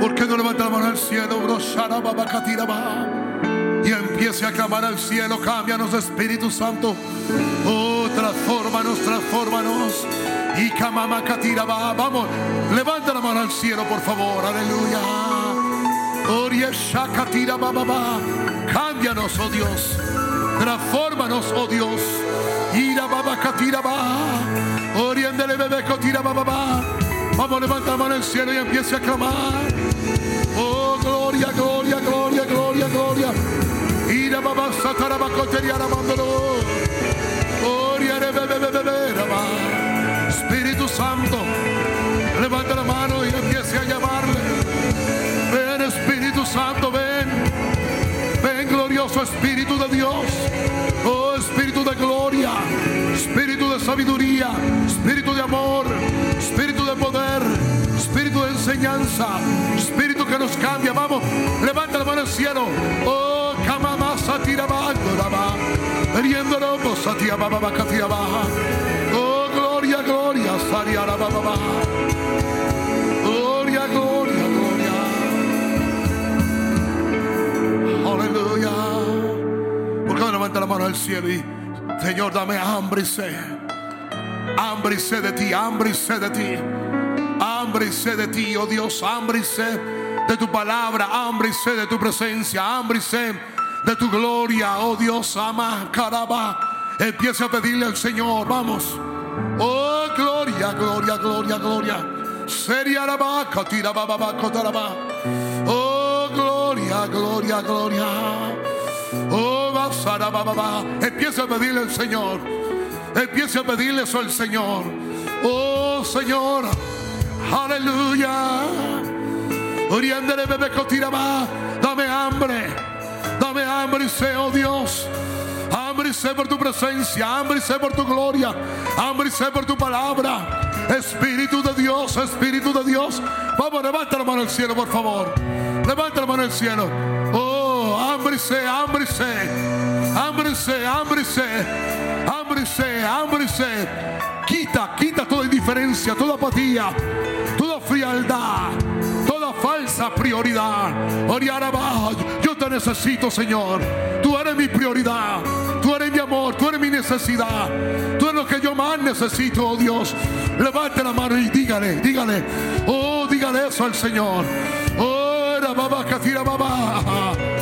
¿Por qué no levanta la mano al cielo? Y empiece a clamar al cielo. Cámbianos, Espíritu Santo. Oh, transfórmanos, transfórmanos. Y Katira Vamos, levanta la mano al cielo, por favor. Aleluya. Cámbianos, oh Dios. Transfórmanos, oh Dios. Ira baba katira ba. Oriéndele bebé kotira baba ba. Vamos, levanta la mano al cielo y empiece a clamar. Oh, gloria, gloria, gloria, gloria, gloria. Ira baba satara ba koteria la mandolo. Oriere bebé bebé bebé Espíritu Santo, levanta la mano y empiece a llamarle. Ven Espíritu Santo, ven. Ven glorioso Espíritu de Dios. Oh Espíritu de gloria, Espíritu de sabiduría, Espíritu de amor, Espíritu de poder, Espíritu de enseñanza, Espíritu que nos cambia. Vamos, levanta la mano al cielo. Oh, Kamama Satira Bandoraba. Riéndolo, Satia Baba Baja. Oh, gloria, gloria, Saria Baba. Gloria, gloria, gloria. Aleluya. ¿Por qué levanta la mano al cielo y Señor, dame hambre y sed? Hambre y sed de ti, hambre y sed de ti. Hambre y sed de ti, oh Dios, hambre y sed de tu palabra, hambre y sed de tu presencia, hambre y sed de tu gloria, oh Dios, ama, caraba. Empieza a pedirle al Señor, vamos. Oh, gloria, gloria, gloria, gloria. Seria Oh, gloria, gloria, gloria. Oh. Empieza a pedirle al Señor. Empieza a pedirle eso al Señor. Oh, Señor. Aleluya. Oriéndele bebé Dame hambre. Dame hambre y sé, oh Dios. Hambre y sé por tu presencia, hambre y sé por tu gloria, hambre y sé por tu palabra. Espíritu de Dios, Espíritu de Dios. Vamos, levanta la mano al cielo, por favor. Levanta la mano al cielo. Oh, hambre y sé, hambre y sé. Hambre y sé, hambre y sé. Hambre y sé. Quita, quita toda indiferencia, toda apatía, toda frialdad, toda falsa prioridad. Yo te necesito, Señor. Tú eres mi prioridad. Tú eres mi amor. Tú eres mi necesidad. Tú eres lo que yo más necesito, oh Dios. Levante la mano y dígale, dígale. Oh, dígale eso al Señor. Oh, baba, baba.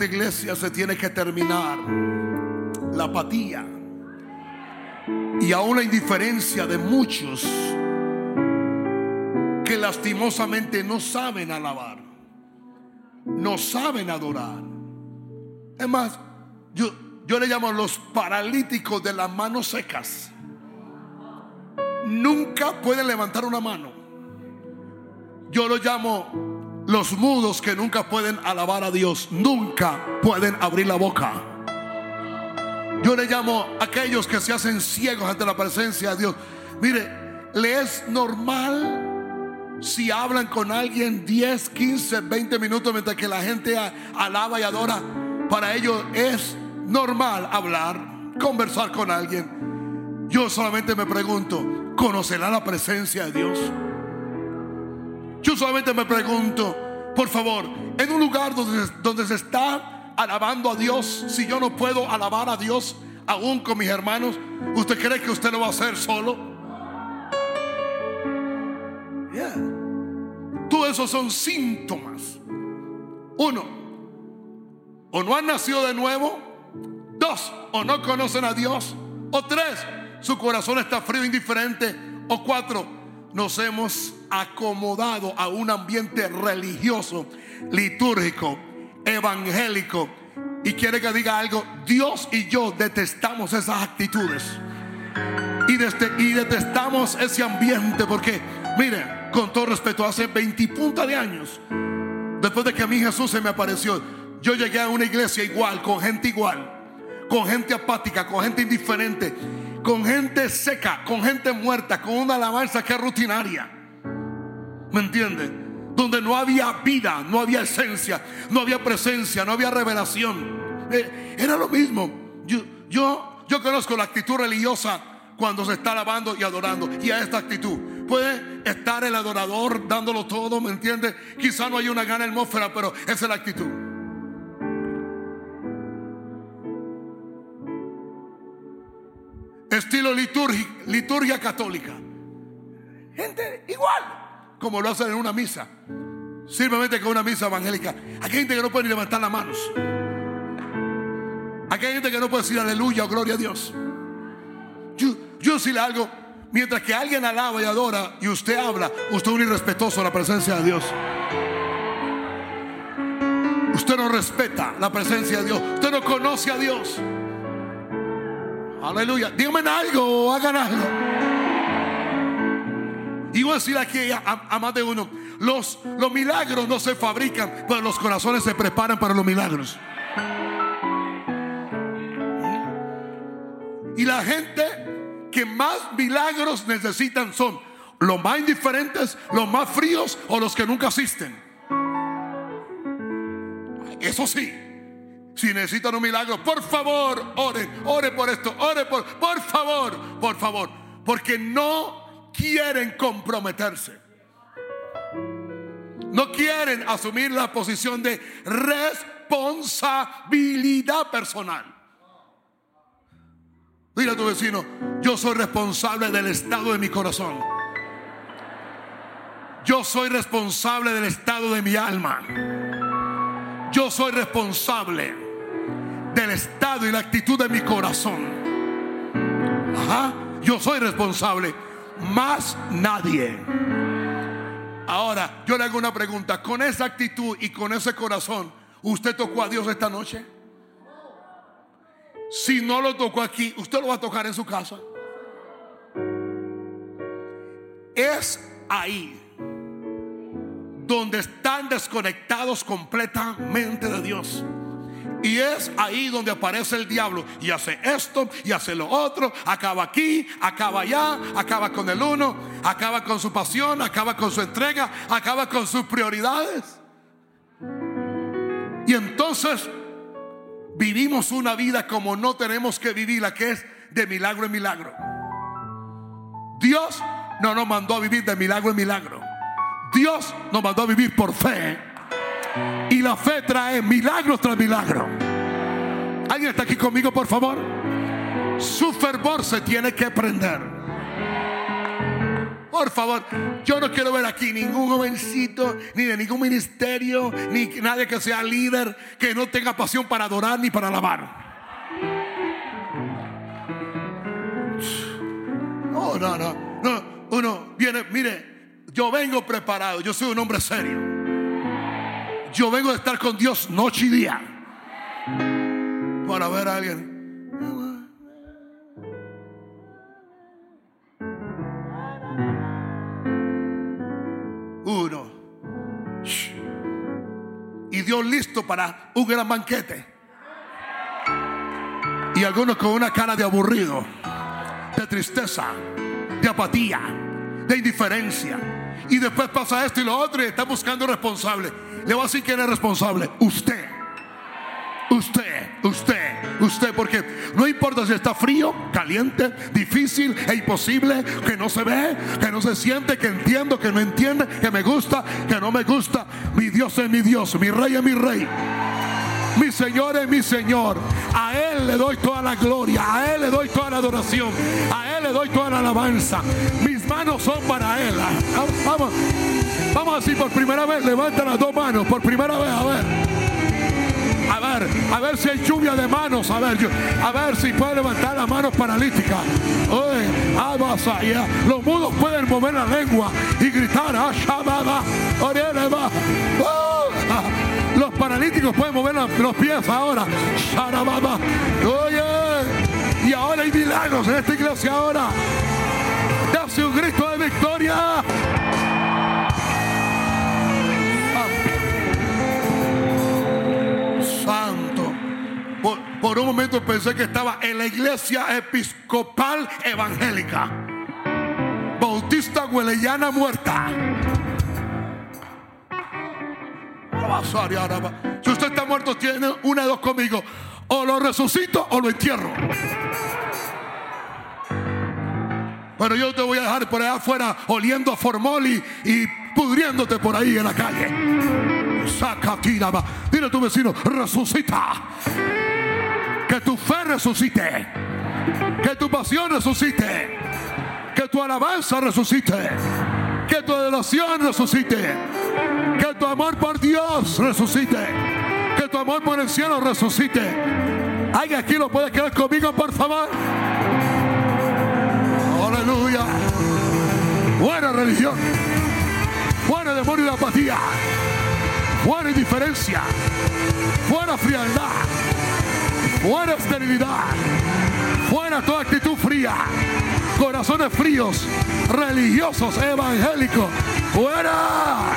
Esta iglesia se tiene que terminar la apatía y aún la indiferencia de muchos que lastimosamente no saben alabar, no saben adorar. Es más, yo, yo le llamo los paralíticos de las manos secas. Nunca pueden levantar una mano. Yo lo llamo los mudos que nunca pueden alabar a Dios, nunca pueden abrir la boca. Yo le llamo a aquellos que se hacen ciegos ante la presencia de Dios. Mire, le es normal si hablan con alguien 10, 15, 20 minutos mientras que la gente alaba y adora. Para ellos es normal hablar, conversar con alguien. Yo solamente me pregunto, ¿conocerá la presencia de Dios? Yo solamente me pregunto, por favor, en un lugar donde, donde se está alabando a Dios, si yo no puedo alabar a Dios aún con mis hermanos, ¿usted cree que usted lo va a hacer solo? Yeah. Todo eso son síntomas. Uno, o no han nacido de nuevo. Dos, o no conocen a Dios. O tres, su corazón está frío, e indiferente. O cuatro, nos hemos acomodado a un ambiente religioso, litúrgico, evangélico. Y quiere que diga algo, Dios y yo detestamos esas actitudes. Y, detestamos ese ambiente porque, mire, con todo respeto, hace 20 punta de años, después de que a mí Jesús se me apareció, yo llegué a una iglesia igual, con gente igual, con gente apática, con gente indiferente, con gente seca, con gente muerta, con una alabanza que es rutinaria. ¿Me entiende? Donde no había vida, no había esencia, no había presencia, no había revelación. Eh, era lo mismo. Yo, yo, yo conozco la actitud religiosa cuando se está alabando y adorando. Y a esta actitud. Puede estar el adorador dándolo todo, ¿me entiende? Quizá no hay una gran atmósfera, pero esa es la actitud. Estilo liturgia, liturgia católica. Gente igual como lo hacen en una misa. Simplemente con una misa evangélica. Hay gente que no puede ni levantar las manos. Hay gente que no puede decir aleluya o gloria a Dios. Yo, yo decirle algo. Mientras que alguien alaba y adora y usted habla, usted es un irrespetuoso a la presencia de Dios. Usted no respeta la presencia de Dios. Usted no conoce a Dios. Aleluya. Díganme algo hagan algo. Y voy a decir aquí a, más de uno, los, los milagros no se fabrican, pero los corazones se preparan para los milagros. Y la gente que más milagros necesitan son los más indiferentes, los más fríos o los que nunca asisten. Eso sí, si necesitan un milagro, por favor, ore, ore por esto, ore por, por favor, por favor, porque no quieren comprometerse. No quieren asumir la posición de responsabilidad personal. Dile a tu vecino, yo soy responsable del estado de mi corazón. Yo soy responsable del estado de mi alma. Yo soy responsable del estado y la actitud de mi corazón. Yo soy responsable más nadie. Ahora, yo le hago una pregunta. Con esa actitud y con ese corazón, ¿usted tocó a Dios esta noche? Si no lo tocó aquí, ¿usted lo va a tocar en su casa? Es ahí donde están desconectados completamente de Dios. Y es ahí donde aparece el diablo y hace esto y hace lo otro, acaba aquí, acaba allá, acaba con el uno, acaba con su pasión, acaba con su entrega, acaba con sus prioridades. Y entonces vivimos una vida como no tenemos que vivirla, que es de milagro en milagro. Dios no nos mandó a vivir de milagro en milagro. Dios nos mandó a vivir por fe y la fe trae milagros tras milagro. ¿Alguien está aquí conmigo, por favor? Su fervor se tiene que prender. Por favor, yo no quiero ver aquí ningún jovencito, ni de ningún ministerio, ni nadie que sea líder, que no tenga pasión para adorar ni para alabar. No, no, no, no. Uno viene, mire, yo vengo preparado, yo soy un hombre serio. Yo vengo de estar con Dios noche y día. Para ver a alguien. Uno. Y Dios listo para un gran banquete. Y algunos con una cara de aburrido, de tristeza, de apatía, de indiferencia. Y después pasa esto y lo otro y está buscando responsable. Le voy a decir quién es responsable. Usted. Usted, usted, usted, porque no importa si está frío, caliente, difícil e imposible, que no se ve, que no se siente, que entiendo, que no entiende, que me gusta, que no me gusta. Mi Dios es mi Dios, mi rey es mi rey. Mi Señor es mi Señor. A Él le doy toda la gloria. A Él le doy toda la adoración. A Él le doy toda la alabanza. Mis manos son para Él. Vamos, vamos a decir por primera vez. Levanta las dos manos. Por primera vez. A ver. A ver, a ver si hay lluvia de manos. A ver, a ver si puede levantar las manos paralíticas. Los mudos pueden mover la lengua y gritar. Ah, los paralíticos pueden mover los pies ahora. Oye, y ahora hay milagros en esta iglesia ahora. Hace un grito de victoria. Por, un momento pensé que estaba en la iglesia episcopal evangélica. Bautista Huelellana muerta. Si usted está muerto, tiene una de dos conmigo. O lo resucito o lo entierro. Pero yo te voy a dejar por allá afuera oliendo a formoli y pudriéndote por ahí en la calle. Saca, tira, Dile a tu vecino, resucita. Que tu fe resucite. Que tu pasión resucite. Que tu alabanza resucite. Que tu adoración resucite. Que tu amor por Dios resucite. Que tu amor por el cielo resucite. ¿Alguien aquí lo puede quedar conmigo, por favor? Aleluya. Buena religión. Buena demonio de apatía. Buena indiferencia. Buena frialdad. Buena esterilidad. Buena toda actitud fría corazones fríos, religiosos, evangélicos. ¡Fuera!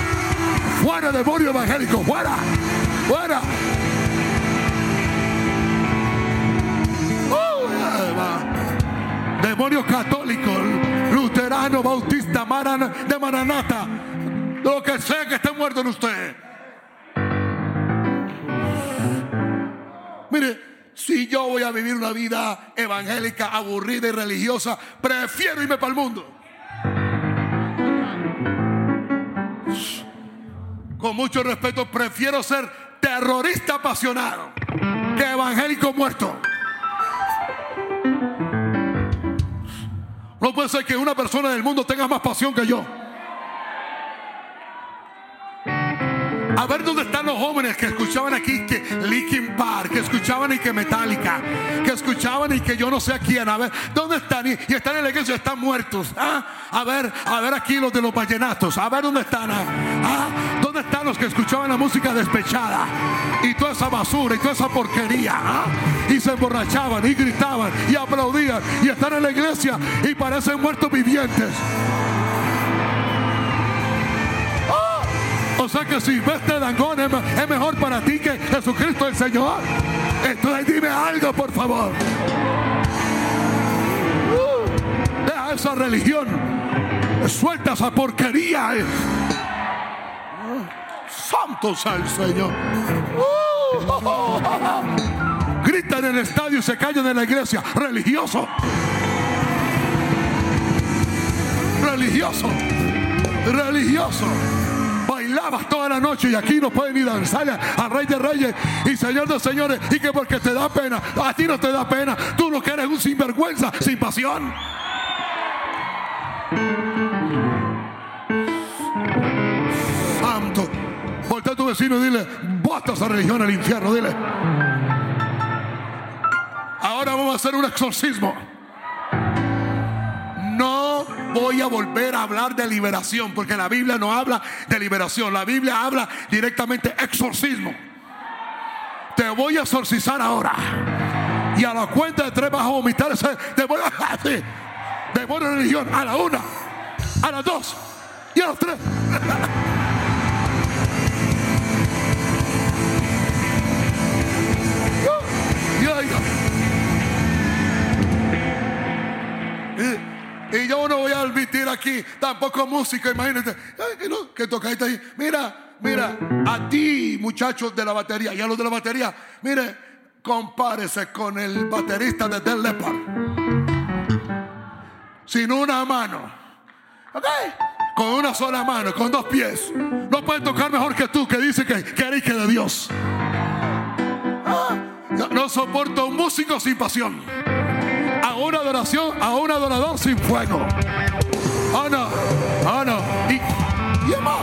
¡Fuera, demonio evangélico! ¡Fuera! ¡Fuera! demonios católicos, luterano, bautista, de maranata, lo que sea que esté muerto en usted. Mire, si yo voy a vivir una vida evangélica, aburrida y religiosa, prefiero irme para el mundo. Con mucho respeto, prefiero ser terrorista apasionado que evangélico muerto. No puede ser que una persona del mundo tenga más pasión que yo. A ver dónde están los jóvenes que escuchaban aquí que Linkin Park, que escuchaban y que Metallica, que escuchaban y que yo no sé a quién. A ver, ¿dónde están? Y, están en la iglesia, están muertos. ¿Ah? A ver, a ver aquí los de los vallenatos. A ver dónde están. ¿Ah? ¿Ah? ¿Dónde están los que escuchaban la música despechada? Y toda esa basura y toda esa porquería. ¿Ah? Y se emborrachaban y gritaban y aplaudían y están en la iglesia y parecen muertos vivientes. O sea que si ves de Dangón es, mejor para ti que Jesucristo el Señor. Entonces dime algo, por favor. Uh, deja esa religión. Suelta esa porquería. Santo sea el Señor. Uh, gritan en el estadio y se callan en la iglesia. Religioso. Religioso. Religioso bailabas toda la noche y aquí no pueden ni danzar al Rey de Reyes y Señor de Señores y que porque te da pena, a ti no te da pena, tú no que eres un sinvergüenza, sin pasión. Santo, voltea a tu vecino y dile, bota esa religión al infierno, dile. Ahora vamos a hacer un exorcismo. Voy a volver a hablar de liberación, porque la Biblia no habla de liberación, la Biblia habla directamente exorcismo. Te voy a exorcizar ahora. Y a la cuenta de tres a vomitar demonio, demonio de religión. A la una, a las dos y a las tres. y Y yo no voy a admitir aquí tampoco música, imagínate. que, no, que tocáis ahí. Mira, mira, a ti, muchachos de la batería, y a los de la batería, mire, compárese con el baterista de Del Leppard. Sin una mano. ¿Ok? Con una sola mano, con dos pies. No puede tocar mejor que tú, que dice que, eres que de Dios. Ah, no soporto un músico sin pasión una adoración, a un adorador sin fuego. Oh no, oh no. Y, y además,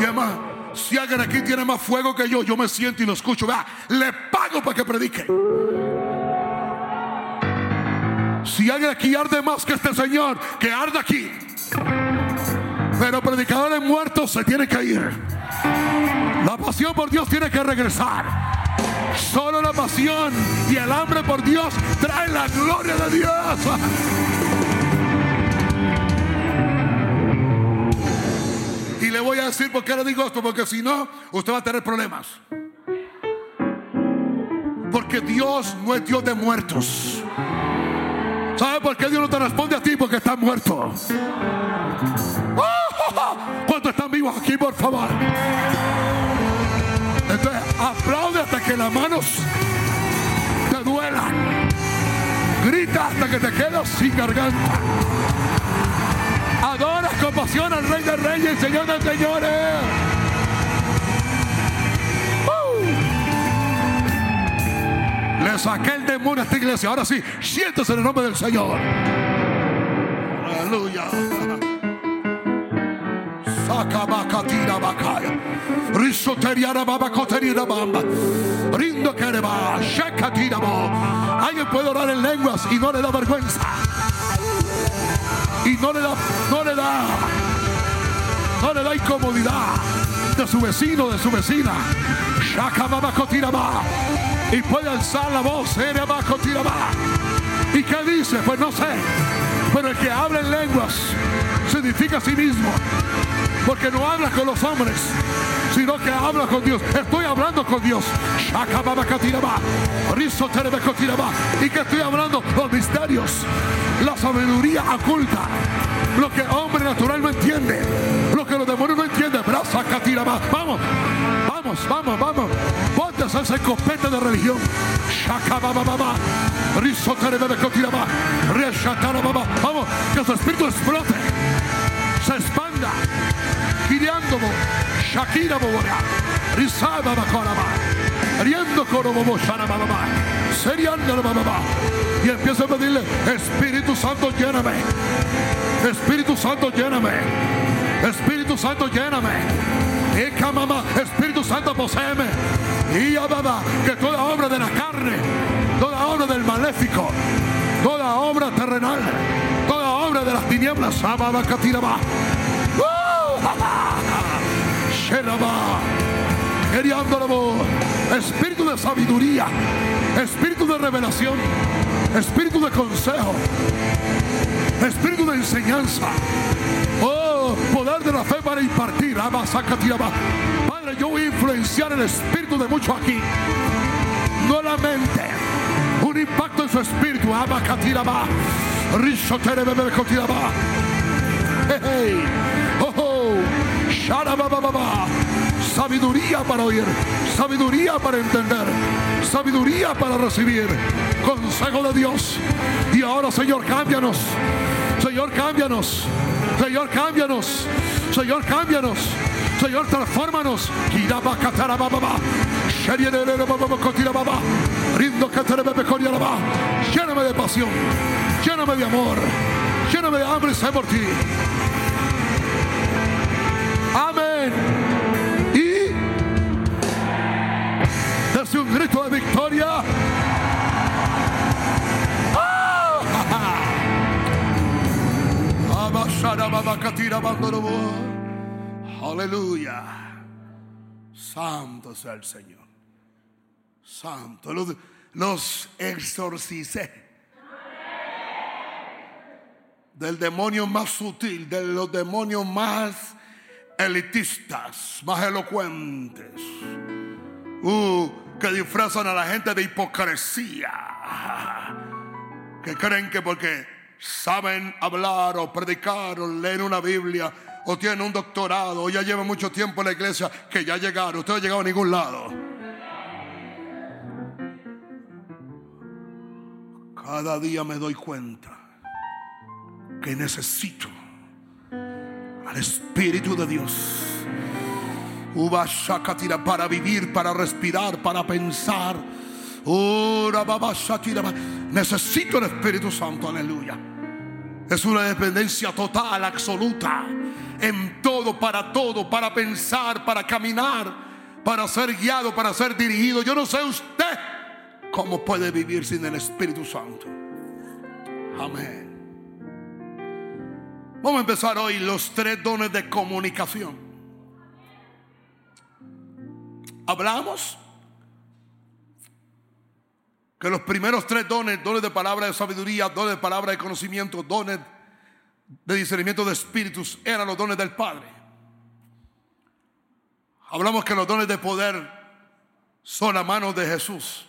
y además, si alguien aquí tiene más fuego que yo, yo me siento y lo escucho. Vea, le pago para que predique. Si alguien aquí arde más que este Señor, que arde aquí. Pero predicadores muertos se tienen que ir. La pasión por Dios tiene que regresar. Solo la pasión y el hambre por Dios trae la gloria de Dios. Y le voy a decir por qué le digo esto, porque si no, usted va a tener problemas. Porque Dios no es Dios de muertos. ¿Sabe por qué Dios no te responde a ti? Porque estás muerto. ¿Cuántos están vivos aquí, por favor? Entonces, aplaude hasta que las manos te duelan. Grita hasta que te quedas sin garganta. Adora con pasión al Rey de Reyes Señor de Señores. Le saqué el demonio a esta iglesia. Ahora sí, siéntese en el nombre del Señor. Aleluya. Sakabakatira bakaya. Risoteriara babacoteriara bamba. Rindo kereba. Shakatira bo. Alguien puede orar en lenguas y no le da vergüenza. Y no le da, no le da, no le da incomodidad de su vecino, de su vecina. Shakababacotiraba. Y puede alzar la voz. Erebacotiraba. ¿Y qué dice? Pues no sé. Pero el que habla en lenguas significa a sí mismo. Porque no habla con los hombres, sino que habla con Dios. Estoy hablando con Dios. Y que estoy hablando los misterios, la sabiduría oculta, lo que hombre natural no entiende, lo que los demonios no entienden. Vamos, vamos, vamos, vamos. Ponte ese copete de religión. Vamos, que su espíritu explote, se expanda. Giriandomo, Shakira Bobora, Rizaba Bakoraba, Riendo Korobobo Sharababa, Seriando Baba. Y empieza a pedirle, Espíritu Santo, lléname. Espíritu Santo, lléname. Espíritu Santo, lléname. Mamá, Espíritu Santo, poseeme. Y baba, que toda obra de la carne, toda obra del maléfico, toda obra terrenal, toda obra de las tinieblas, Ababa Katiraba. Espíritu de sabiduría, espíritu de revelación, espíritu de consejo, espíritu de enseñanza. Oh, poder de la fe para impartir. Padre, yo voy a influenciar el espíritu de muchos aquí. No la mente. Un impacto en su espíritu. Abacatiraba. Hey, hey. Sabiduría para oír, sabiduría para entender, sabiduría para recibir. Consejo de Dios. Y ahora, Señor, cámbianos. Señor, cámbianos. Señor, cámbianos. Señor, cámbianos. Señor, transfórmanos. Lléname de pasión. Lléname de amor. Lléname de hambre y sé por ti. Un grito de victoria. Aleluya. Santo sea el Señor. Santo. Los, los exorcicé del demonio más sutil, de los demonios más elitistas, más elocuentes, uh, que disfrazan a la gente de hipocresía, que creen que porque saben hablar o predicar o leen una Biblia o tienen un doctorado o ya llevan mucho tiempo en la iglesia que ya llegaron. Usted no ha llegado a ningún lado. Cada día me doy cuenta que necesito al Espíritu de Dios. Para vivir, para respirar, para pensar. Necesito el Espíritu Santo, aleluya. Es una dependencia total, absoluta, en todo, para todo, para pensar, para caminar, para ser guiado, para ser dirigido. Yo no sé usted cómo puede vivir sin el Espíritu Santo. Amén. Vamos a empezar hoy los tres dones de comunicación. Hablamos que los primeros tres dones, dones de palabra de sabiduría, dones de palabra de conocimiento, dones de discernimiento de espíritus, eran los dones del Padre. Hablamos que los dones de poder son a manos de Jesús.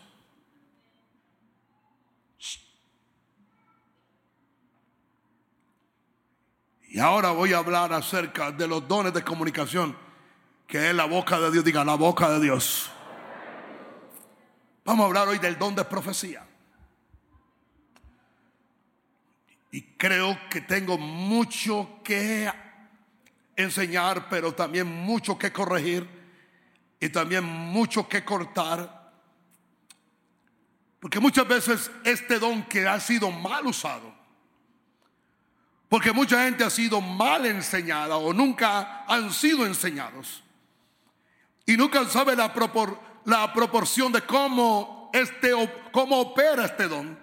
Y ahora voy a hablar acerca de los dones de comunicación, que es la boca de Dios, diga la boca de Dios. Vamos a hablar hoy del don de profecía. Y creo que tengo mucho que enseñar, pero también mucho que corregir y también mucho que cortar. Porque muchas veces este don que ha sido mal usado, porque mucha gente ha sido mal enseñada o nunca han sido enseñados. Y nunca sabe la, la proporción de cómo, este, cómo opera este don.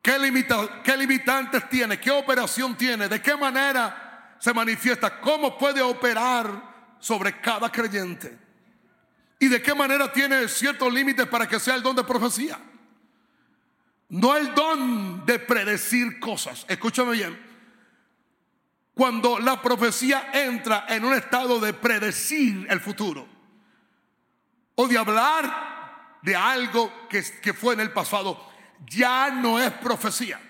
¿Qué, limita, ¿Qué limitantes tiene? ¿Qué operación tiene? ¿De qué manera se manifiesta? ¿Cómo puede operar sobre cada creyente? ¿Y de qué manera tiene ciertos límites para que sea el don de profecía? No el don de predecir cosas. Escúchame bien. Cuando la profecía entra en un estado de predecir el futuro o de hablar de algo que, que fue en el pasado, ya no es profecía.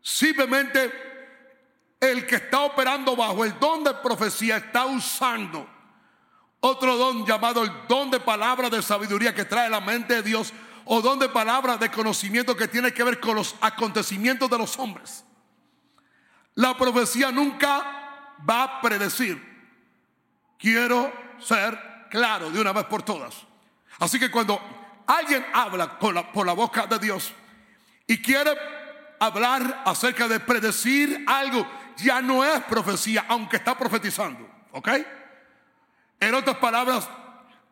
Simplemente el que está operando bajo el don de profecía está usando otro don llamado el don de palabra de sabiduría que trae la mente de Dios o don de palabra de conocimiento que tiene que ver con los acontecimientos de los hombres. La profecía nunca va a predecir. Quiero ser claro de una vez por todas. Así que cuando alguien habla por la, boca de Dios y quiere hablar acerca de predecir algo, ya no es profecía, aunque está profetizando. ¿Ok? En otras palabras,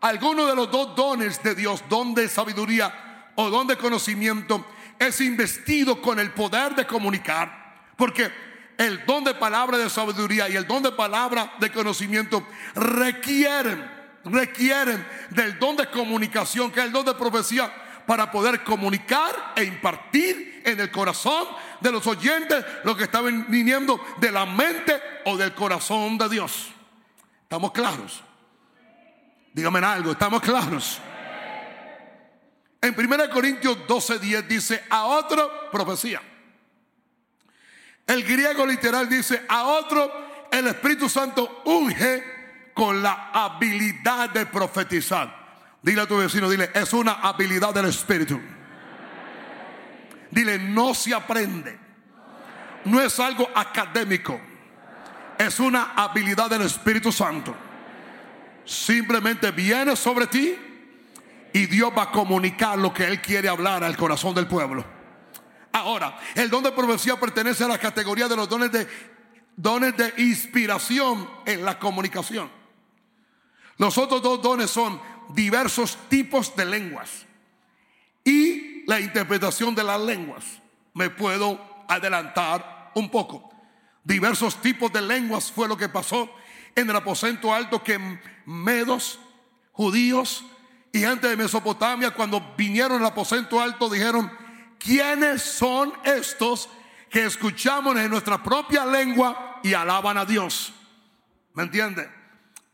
alguno de los dos dones de Dios, don de sabiduría o don de conocimiento, es investido con el poder de comunicar. Porque el don de palabra de sabiduría y el don de palabra de conocimiento requieren, requieren del don de comunicación, que es el don de profecía, para poder comunicar e impartir en el corazón de los oyentes lo que está viniendo de la mente o del corazón de Dios. ¿Estamos claros? Dígame algo, ¿estamos claros? En 1 Corintios 12:10 dice, a otro profecía. El griego literal dice, a otro el Espíritu Santo unge con la habilidad de profetizar. Dile a tu vecino, dile, es una habilidad del Espíritu. Dile, no se aprende. No es algo académico. Es una habilidad del Espíritu Santo simplemente viene sobre ti y Dios va a comunicar lo que Él quiere hablar al corazón del pueblo. Ahora, el don de profecía pertenece a la categoría de los dones de, dones de inspiración en la comunicación. Los otros dos dones son diversos tipos de lenguas y la interpretación de las lenguas. Me puedo adelantar un poco. Diversos tipos de lenguas fue lo que pasó en el aposento alto que medos, judíos y gente de Mesopotamia cuando vinieron al aposento alto dijeron, ¿quiénes son estos que escuchamos en nuestra propia lengua y alaban a Dios? ¿Me entiende?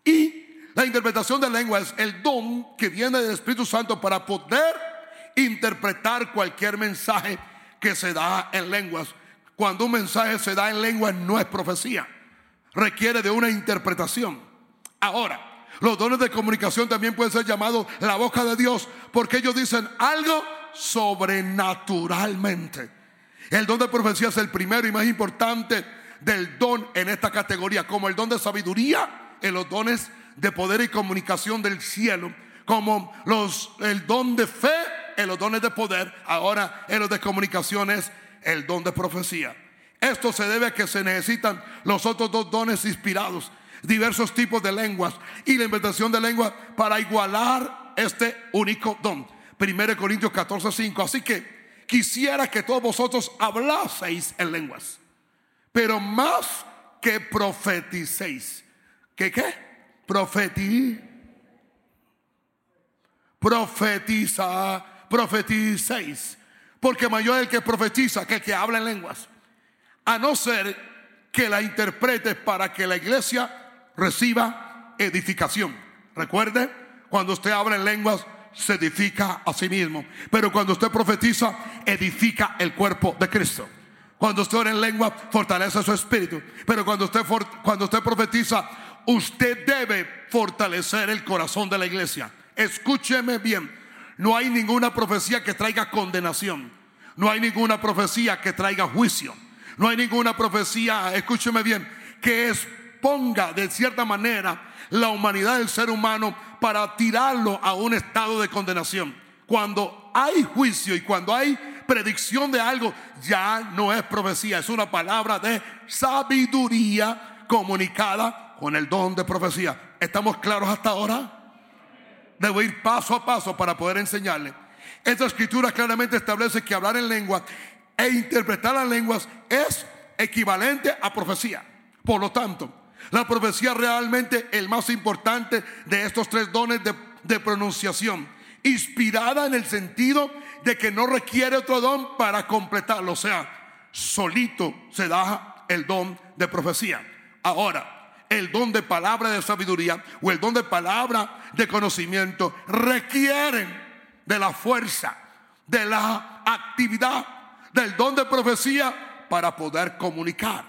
Y la interpretación de lengua es el don que viene del Espíritu Santo para poder interpretar cualquier mensaje que se da en lenguas. Cuando un mensaje se da en lenguas no es profecía, requiere de una interpretación. Ahora, los dones de comunicación también pueden ser llamados la boca de Dios porque ellos dicen algo sobrenaturalmente. El don de profecía es el primero y más importante del don en esta categoría, como el don de sabiduría en los dones de poder y comunicación del cielo, como los, el don de fe en los dones de poder, ahora en los de comunicaciones, el don de profecía. Esto se debe a que se necesitan los otros dos dones inspirados diversos tipos de lenguas y la inventación de lenguas para igualar este único don. 1 Corintios 14, 5. Así que quisiera que todos vosotros hablaseis en lenguas, pero más que profeticéis. ¿Qué qué? Profetí. Profetiza, profeticéis. Porque mayor es el que profetiza que el que habla en lenguas. A no ser que la interprete para que la iglesia reciba edificación. Recuerde, cuando usted habla en lenguas, se edifica a sí mismo. Pero cuando usted profetiza, edifica el cuerpo de Cristo. Cuando usted ora en lengua, fortalece su espíritu. Pero cuando usted, cuando usted profetiza, usted debe fortalecer el corazón de la iglesia. Escúcheme bien. No hay ninguna profecía que traiga condenación. No hay ninguna profecía que traiga juicio. No hay ninguna profecía, escúcheme bien, que es ponga de cierta manera la humanidad del ser humano para tirarlo a un estado de condenación. Cuando hay juicio y cuando hay predicción de algo, ya no es profecía, es una palabra de sabiduría comunicada con el don de profecía. ¿Estamos claros hasta ahora? Debo ir paso a paso para poder enseñarle. Esta escritura claramente establece que hablar en lengua e interpretar las lenguas es equivalente a profecía. Por lo tanto, la profecía realmente el más importante de estos tres dones de, pronunciación. Inspirada en el sentido de que no requiere otro don para completarlo. O sea, solito se da el don de profecía. Ahora, el don de palabra de sabiduría o el don de palabra de conocimiento requieren de la fuerza, de la actividad, del don de profecía para poder comunicar,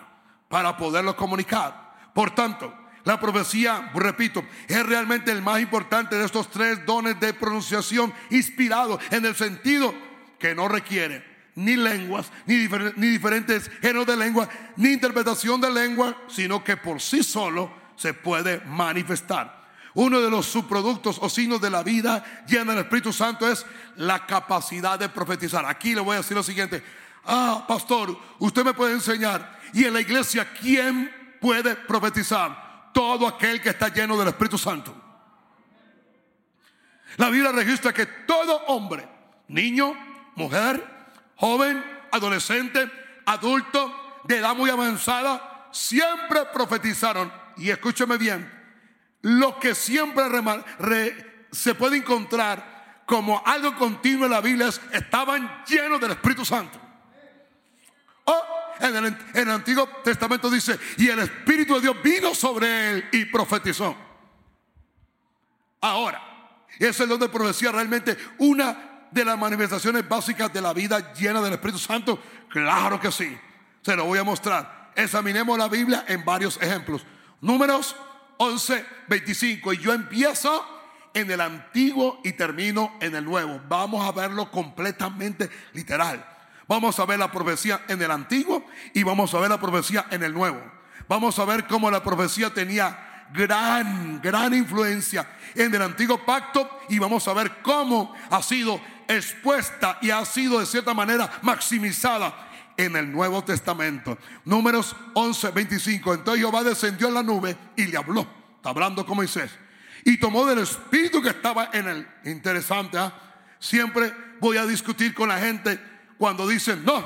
para poderlo comunicar. Por tanto, la profecía, repito, es realmente el más importante de estos tres dones de pronunciación inspirado en el sentido que no requiere ni lenguas, ni, ni diferentes géneros de lengua, ni interpretación de lengua, sino que por sí solo se puede manifestar. Uno de los subproductos o signos de la vida llena del Espíritu Santo es la capacidad de profetizar. Aquí le voy a decir lo siguiente. Ah, pastor, usted me puede enseñar. Y en la iglesia, ¿quién puede profetizar todo aquel que está lleno del Espíritu Santo. La Biblia registra que todo hombre, niño, mujer, joven, adolescente, adulto, de edad muy avanzada, siempre profetizaron. Y escúcheme bien, lo que siempre se puede encontrar como algo continuo en la Biblia es estaban llenos del Espíritu Santo. En el, Antiguo Testamento dice, y el Espíritu de Dios vino sobre él y profetizó. Ahora, es el don de profecía realmente una de las manifestaciones básicas de la vida llena del Espíritu Santo? Claro que sí. Se lo voy a mostrar. Examinemos la Biblia en varios ejemplos. Números 11, 25. Y yo empiezo en el antiguo y termino en el nuevo. Vamos a verlo completamente literal. Vamos a ver la profecía en el antiguo y vamos a ver la profecía en el nuevo. Vamos a ver cómo la profecía tenía gran, gran influencia en el antiguo pacto y vamos a ver cómo ha sido expuesta y ha sido de cierta manera maximizada en el Nuevo Testamento. Números 11, 25. Entonces Jehová descendió en la nube y le habló. Está hablando con Moisés. Y tomó del espíritu que estaba en él. Interesante, ¿ah? Siempre voy a discutir con la gente cuando dicen, no,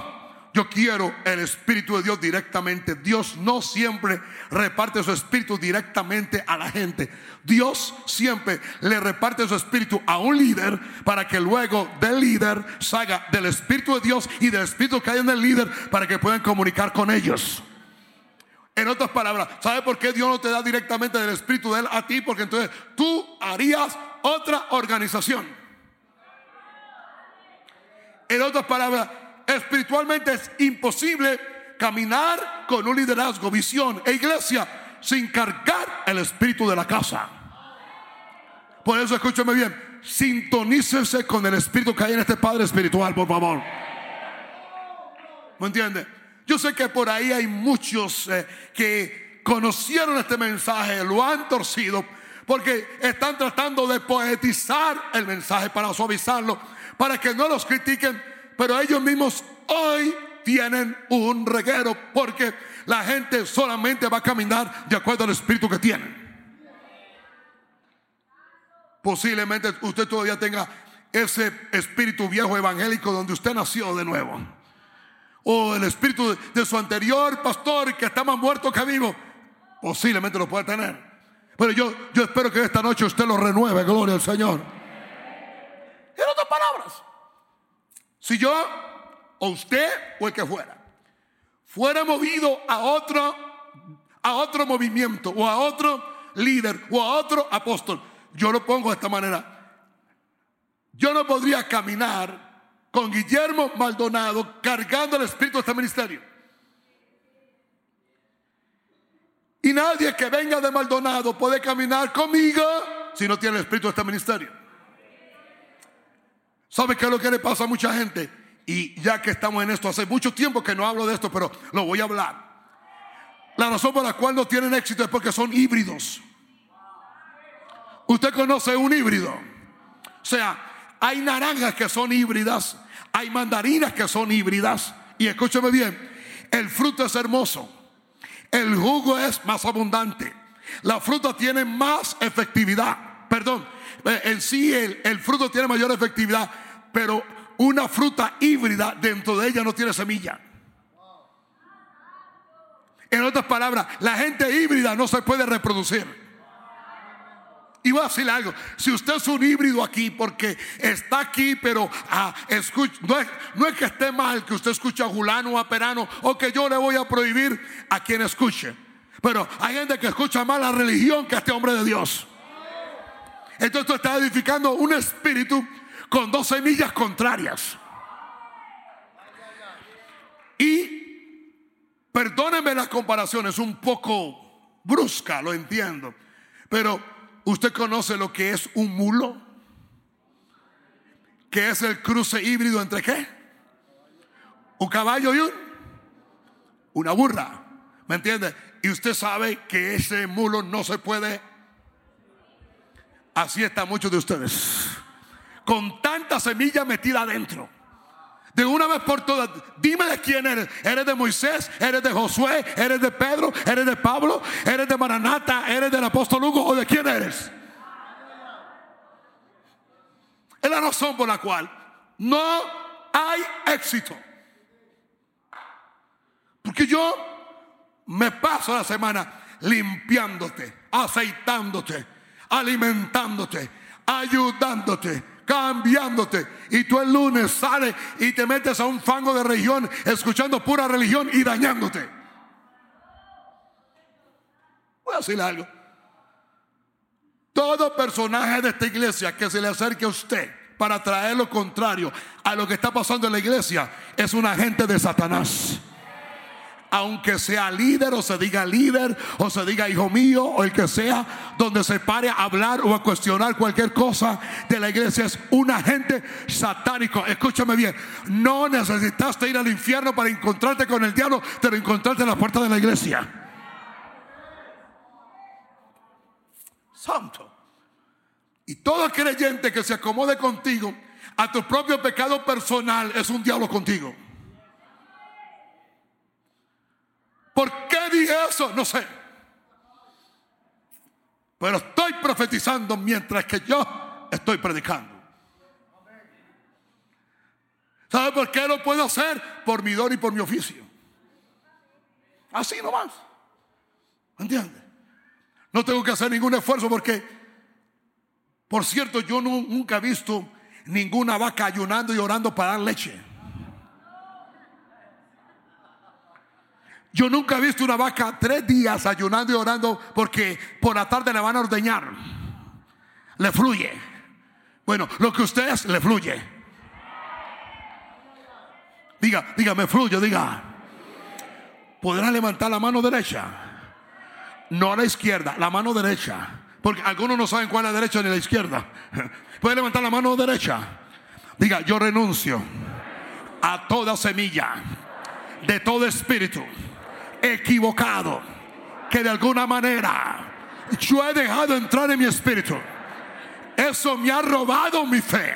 yo quiero el Espíritu de Dios directamente. Dios no siempre reparte su Espíritu directamente a la gente. Dios siempre le reparte su Espíritu a un líder para que luego del líder salga del Espíritu de Dios y del Espíritu que hay en el líder para que puedan comunicar con ellos. En otras palabras, ¿sabe por qué Dios no te da directamente del Espíritu de Él a ti? Porque entonces tú harías otra organización. En otras palabras, espiritualmente es imposible caminar con un liderazgo, visión e iglesia sin cargar el espíritu de la casa. Por eso escúcheme bien, sintonícese con el espíritu que hay en este Padre espiritual, por favor. ¿Me entiende? Yo sé que por ahí hay muchos eh, que conocieron este mensaje, lo han torcido, porque están tratando de poetizar el mensaje para suavizarlo, para que no los critiquen, pero ellos mismos hoy tienen un reguero, porque la gente solamente va a caminar de acuerdo al espíritu que tienen. Posiblemente usted todavía tenga ese espíritu viejo evangélico donde usted nació de nuevo o el espíritu de su anterior pastor que está más muerto que vivo, posiblemente lo puede tener. Pero yo, yo espero que esta noche usted lo renueve, gloria al Señor. En otras palabras, si yo o usted o el que fuera, fuera movido a otro, a otro movimiento o a otro líder o a otro apóstol, yo lo pongo de esta manera. Yo no podría caminar con Guillermo Maldonado cargando el espíritu de este ministerio. Y nadie que venga de Maldonado puede caminar conmigo si no tiene el espíritu de este ministerio. ¿Sabe qué es lo que le pasa a mucha gente? Y ya que estamos en esto, hace mucho tiempo que no hablo de esto, pero lo voy a hablar. La razón por la cual no tienen éxito es porque son híbridos. Usted conoce un híbrido. O sea, hay naranjas que son híbridas hay mandarinas que son híbridas. Y escúcheme bien, el fruto es hermoso. El jugo es más abundante. La fruta tiene más efectividad. Perdón, eh, en sí el, el fruto tiene mayor efectividad, pero una fruta híbrida dentro de ella no tiene semilla. En otras palabras, la gente híbrida no se puede reproducir. Y voy a decirle algo, si usted es un híbrido aquí porque está aquí, pero ah, no, es, no, es, que esté mal que usted escuche a Julano o a Perano o que yo le voy a prohibir a quien escuche. Pero hay gente que escucha más la religión que este hombre de Dios. Entonces tú estás edificando un espíritu con dos semillas contrarias. Y perdónenme las comparaciones, un poco brusca, lo entiendo. Pero ¿Usted conoce lo que es un mulo? ¿Qué es el cruce híbrido entre qué? Un caballo y un, una burra. ¿Me entiende? Y usted sabe que ese mulo no se puede. Así está muchos de ustedes. Con tanta semilla metida adentro. De una vez por todas, dime de quién eres. ¿Eres de Moisés? ¿Eres de Josué? ¿Eres de Pedro? ¿Eres de Pablo? ¿Eres de Maranata? ¿Eres del apóstol Hugo? ¿O de quién eres? Es la razón por la cual no hay éxito. Porque yo me paso la semana limpiándote, aceitándote, alimentándote, ayudándote cambiándote. Y tú el lunes sales y te metes a un fango de religión, escuchando pura religión y dañándote. Voy a decirle algo. Todo personaje de esta iglesia que se le acerque a usted para traer lo contrario a lo que está pasando en la iglesia es un agente de Satanás aunque sea líder o se diga líder o se diga hijo mío o el que sea, donde se pare a hablar o a cuestionar cualquier cosa de la iglesia es un agente satánico. Escúchame bien, no necesitaste ir al infierno para encontrarte con el diablo, te lo encontraste en la puerta de la iglesia. Santo. Y todo creyente que se acomode contigo a tu propio pecado personal es un diablo contigo. ¿Por qué dije eso? No sé. Pero estoy profetizando mientras que yo estoy predicando. ¿Sabe por qué lo puedo hacer? Por mi don y por mi oficio. Así nomás. ¿Entiende? No tengo que hacer ningún esfuerzo porque, por cierto, yo nunca he visto ninguna vaca ayunando y orando para dar leche. Yo nunca he visto una vaca tres días ayunando y orando porque por la tarde le van a ordeñar. Le fluye. Bueno, lo que usted es, le fluye. Diga, diga, me fluye, diga. Podrá levantar la mano derecha. No la izquierda, la mano derecha. Porque algunos no saben cuál es la derecha ni la izquierda. Puede levantar la mano derecha. Diga, yo renuncio a toda semilla de todo espíritu equivocado que de alguna manera yo he dejado entrar en mi espíritu. Eso me ha robado mi fe,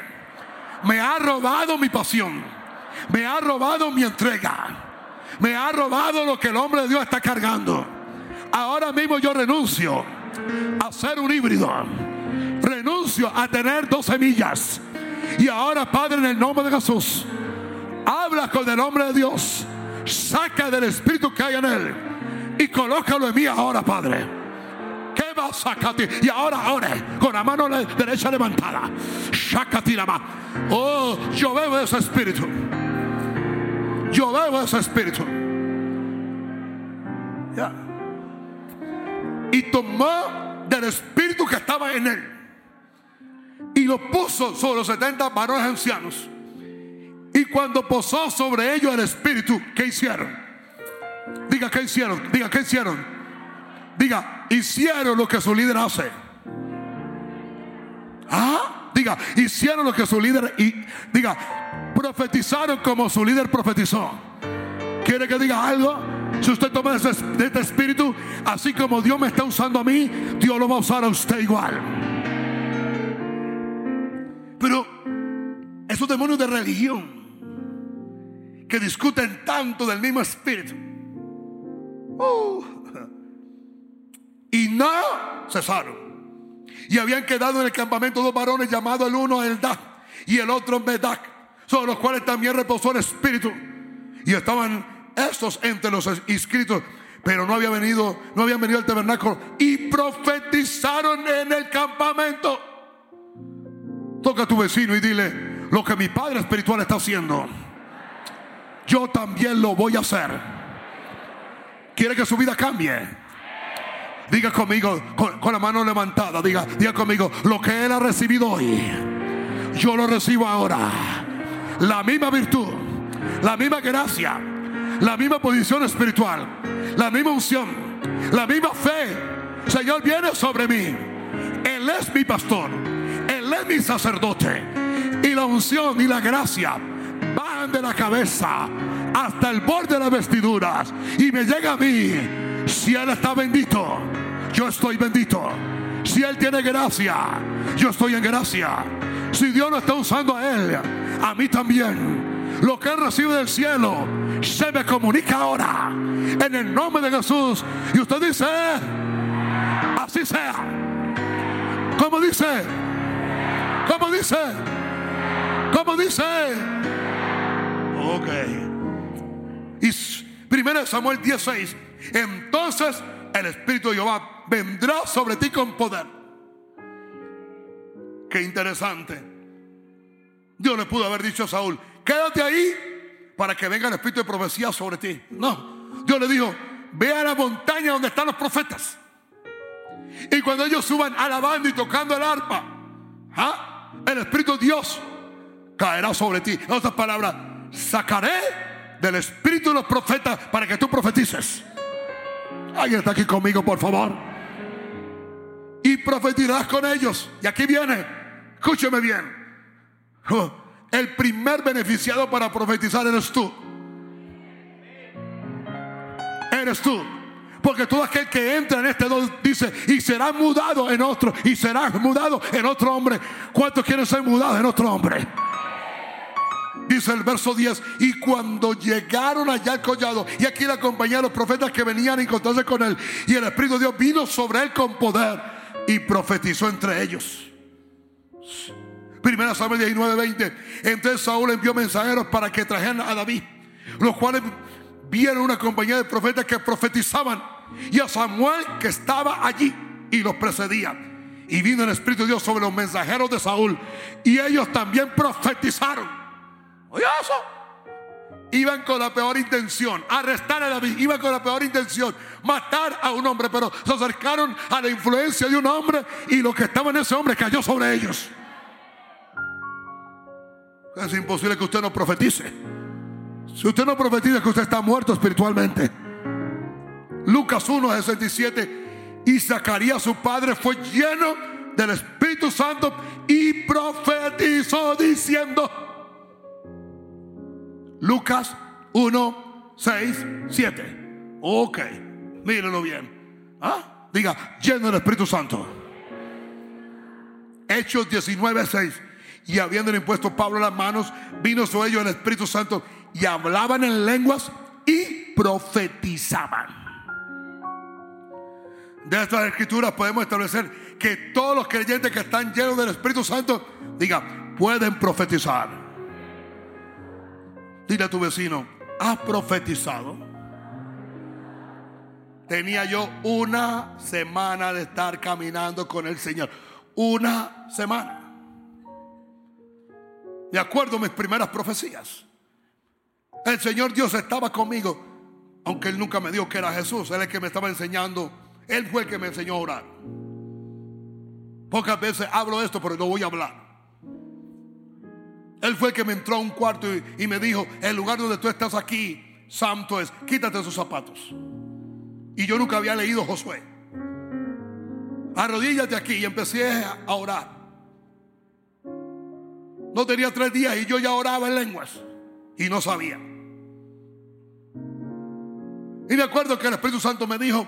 me ha robado mi pasión, me ha robado mi entrega, me ha robado lo que el hombre de Dios está cargando. Ahora mismo yo renuncio a ser un híbrido, renuncio a tener dos semillas. Y ahora, Padre, en el nombre de Jesús, habla con el hombre de Dios, saca del espíritu que hay en él y colócalo en mí ahora, Padre. ¿Qué va a sacarte? Y ahora ore con la mano derecha levantada. Mano. Oh, yo veo ese espíritu. Yo veo ese espíritu. Ya. Y tomó del espíritu que estaba en él. Y lo puso sobre los 70 varones ancianos. Y cuando posó sobre ellos el espíritu, ¿qué hicieron? Diga, ¿qué hicieron? Diga, ¿qué hicieron? Diga, hicieron lo que su líder hace. Ah, diga, hicieron lo que su líder y diga, profetizaron como su líder profetizó. ¿Quiere que diga algo? Si usted toma de este espíritu, así como Dios me está usando a mí, Dios lo va a usar a usted igual. Pero esos demonios de religión que discuten tanto del mismo espíritu. Uh, y no cesaron. Y habían quedado en el campamento dos varones llamados el uno Eldad y el otro Medac, sobre los cuales también reposó el Espíritu. Y estaban estos entre los inscritos, pero no había venido, no habían venido al tabernáculo y profetizaron en el campamento. Toca a tu vecino y dile, lo que mi Padre espiritual está haciendo, yo también lo voy a hacer. ¿Quiere que su vida cambie? Diga conmigo, con, la mano levantada, diga, diga conmigo, lo que Él ha recibido hoy, yo lo recibo ahora. La misma virtud, la misma gracia, la misma posición espiritual, la misma unción, la misma fe. Señor viene sobre mí. Él es mi pastor, Él es mi sacerdote. Y la unción y la gracia de la cabeza hasta el borde de las vestiduras. Y me llega a mí si Él está bendito yo estoy bendito. Si Él tiene gracia, yo estoy en gracia. Si Dios lo está usando a Él, a mí también. Lo que Él recibe del cielo se me comunica ahora. En el nombre de Jesús. Y usted dice, así sea. ¿Cómo dice? ¿Cómo dice? ¿Cómo dice? Ok. Y primero Samuel 16. Entonces el Espíritu de Jehová vendrá sobre ti con poder. Qué interesante. Dios le pudo haber dicho a Saúl, quédate ahí para que venga el Espíritu de profecía sobre ti. No, Dios le dijo, ve a la montaña donde están los profetas. Y cuando ellos suban alabando y tocando el arpa, ¿ah? el Espíritu de Dios caerá sobre ti. En otras palabras, sacaré del Espíritu de los profetas para que tú profetices. Alguien está aquí conmigo, por favor. Y profetizarás con ellos. Y aquí viene, escúcheme bien. Oh, el primer beneficiado para profetizar eres tú. Eres tú. Porque todo aquel que entra en este don dice, y será mudado en otro, y será mudado en otro hombre. ¿Cuántos quieren ser mudados en otro hombre? Dice el verso 10, y cuando llegaron allá al collado, y aquí la compañía de los profetas que venían a encontrarse con él, y el Espíritu de Dios vino sobre él con poder y profetizó entre ellos. Primera Samuel 19, 20. Entonces Saúl envió mensajeros para que trajeran a David, los cuales vieron una compañía de profetas que profetizaban, y a Samuel que estaba allí y los precedía. Y vino el Espíritu de Dios sobre los mensajeros de Saúl, y ellos también profetizaron. Oye eso. Iban con la peor intención, arrestar a David, iban con la peor intención, matar a un hombre, pero se acercaron a la influencia de un hombre y lo que estaba en ese hombre cayó sobre ellos. Es imposible que usted no profetice Si usted no profetiza que usted está muerto espiritualmente. Lucas 1, 67. Y Zacarías, su padre, fue lleno del Espíritu Santo y profetizó diciendo. Lucas 1, 6, 7. Ok, mírenlo bien. ¿Ah? Diga, lleno del Espíritu Santo. Hechos 19, 6. Y habiendo impuesto Pablo las manos, vino sobre ellos el Espíritu Santo y hablaban en lenguas y profetizaban. De estas escrituras podemos establecer que todos los creyentes que están llenos del Espíritu Santo, diga, pueden profetizar. Dile a tu vecino, ¿has profetizado? Tenía yo una semana de estar caminando con el Señor. Una semana. De acuerdo a mis primeras profecías. El Señor Dios estaba conmigo, aunque Él nunca me dijo que era Jesús. Él es el que me estaba enseñando. Él fue el que me enseñó a orar. Pocas veces hablo esto, pero no voy a hablar. Él fue el que me entró a un cuarto y, me dijo, el lugar donde tú estás aquí, santo es, quítate sus zapatos. Y yo nunca había leído Josué. Arrodíllate aquí y empecé a orar. No tenía tres días y yo ya oraba en lenguas y no sabía. Y me acuerdo que el Espíritu Santo me dijo,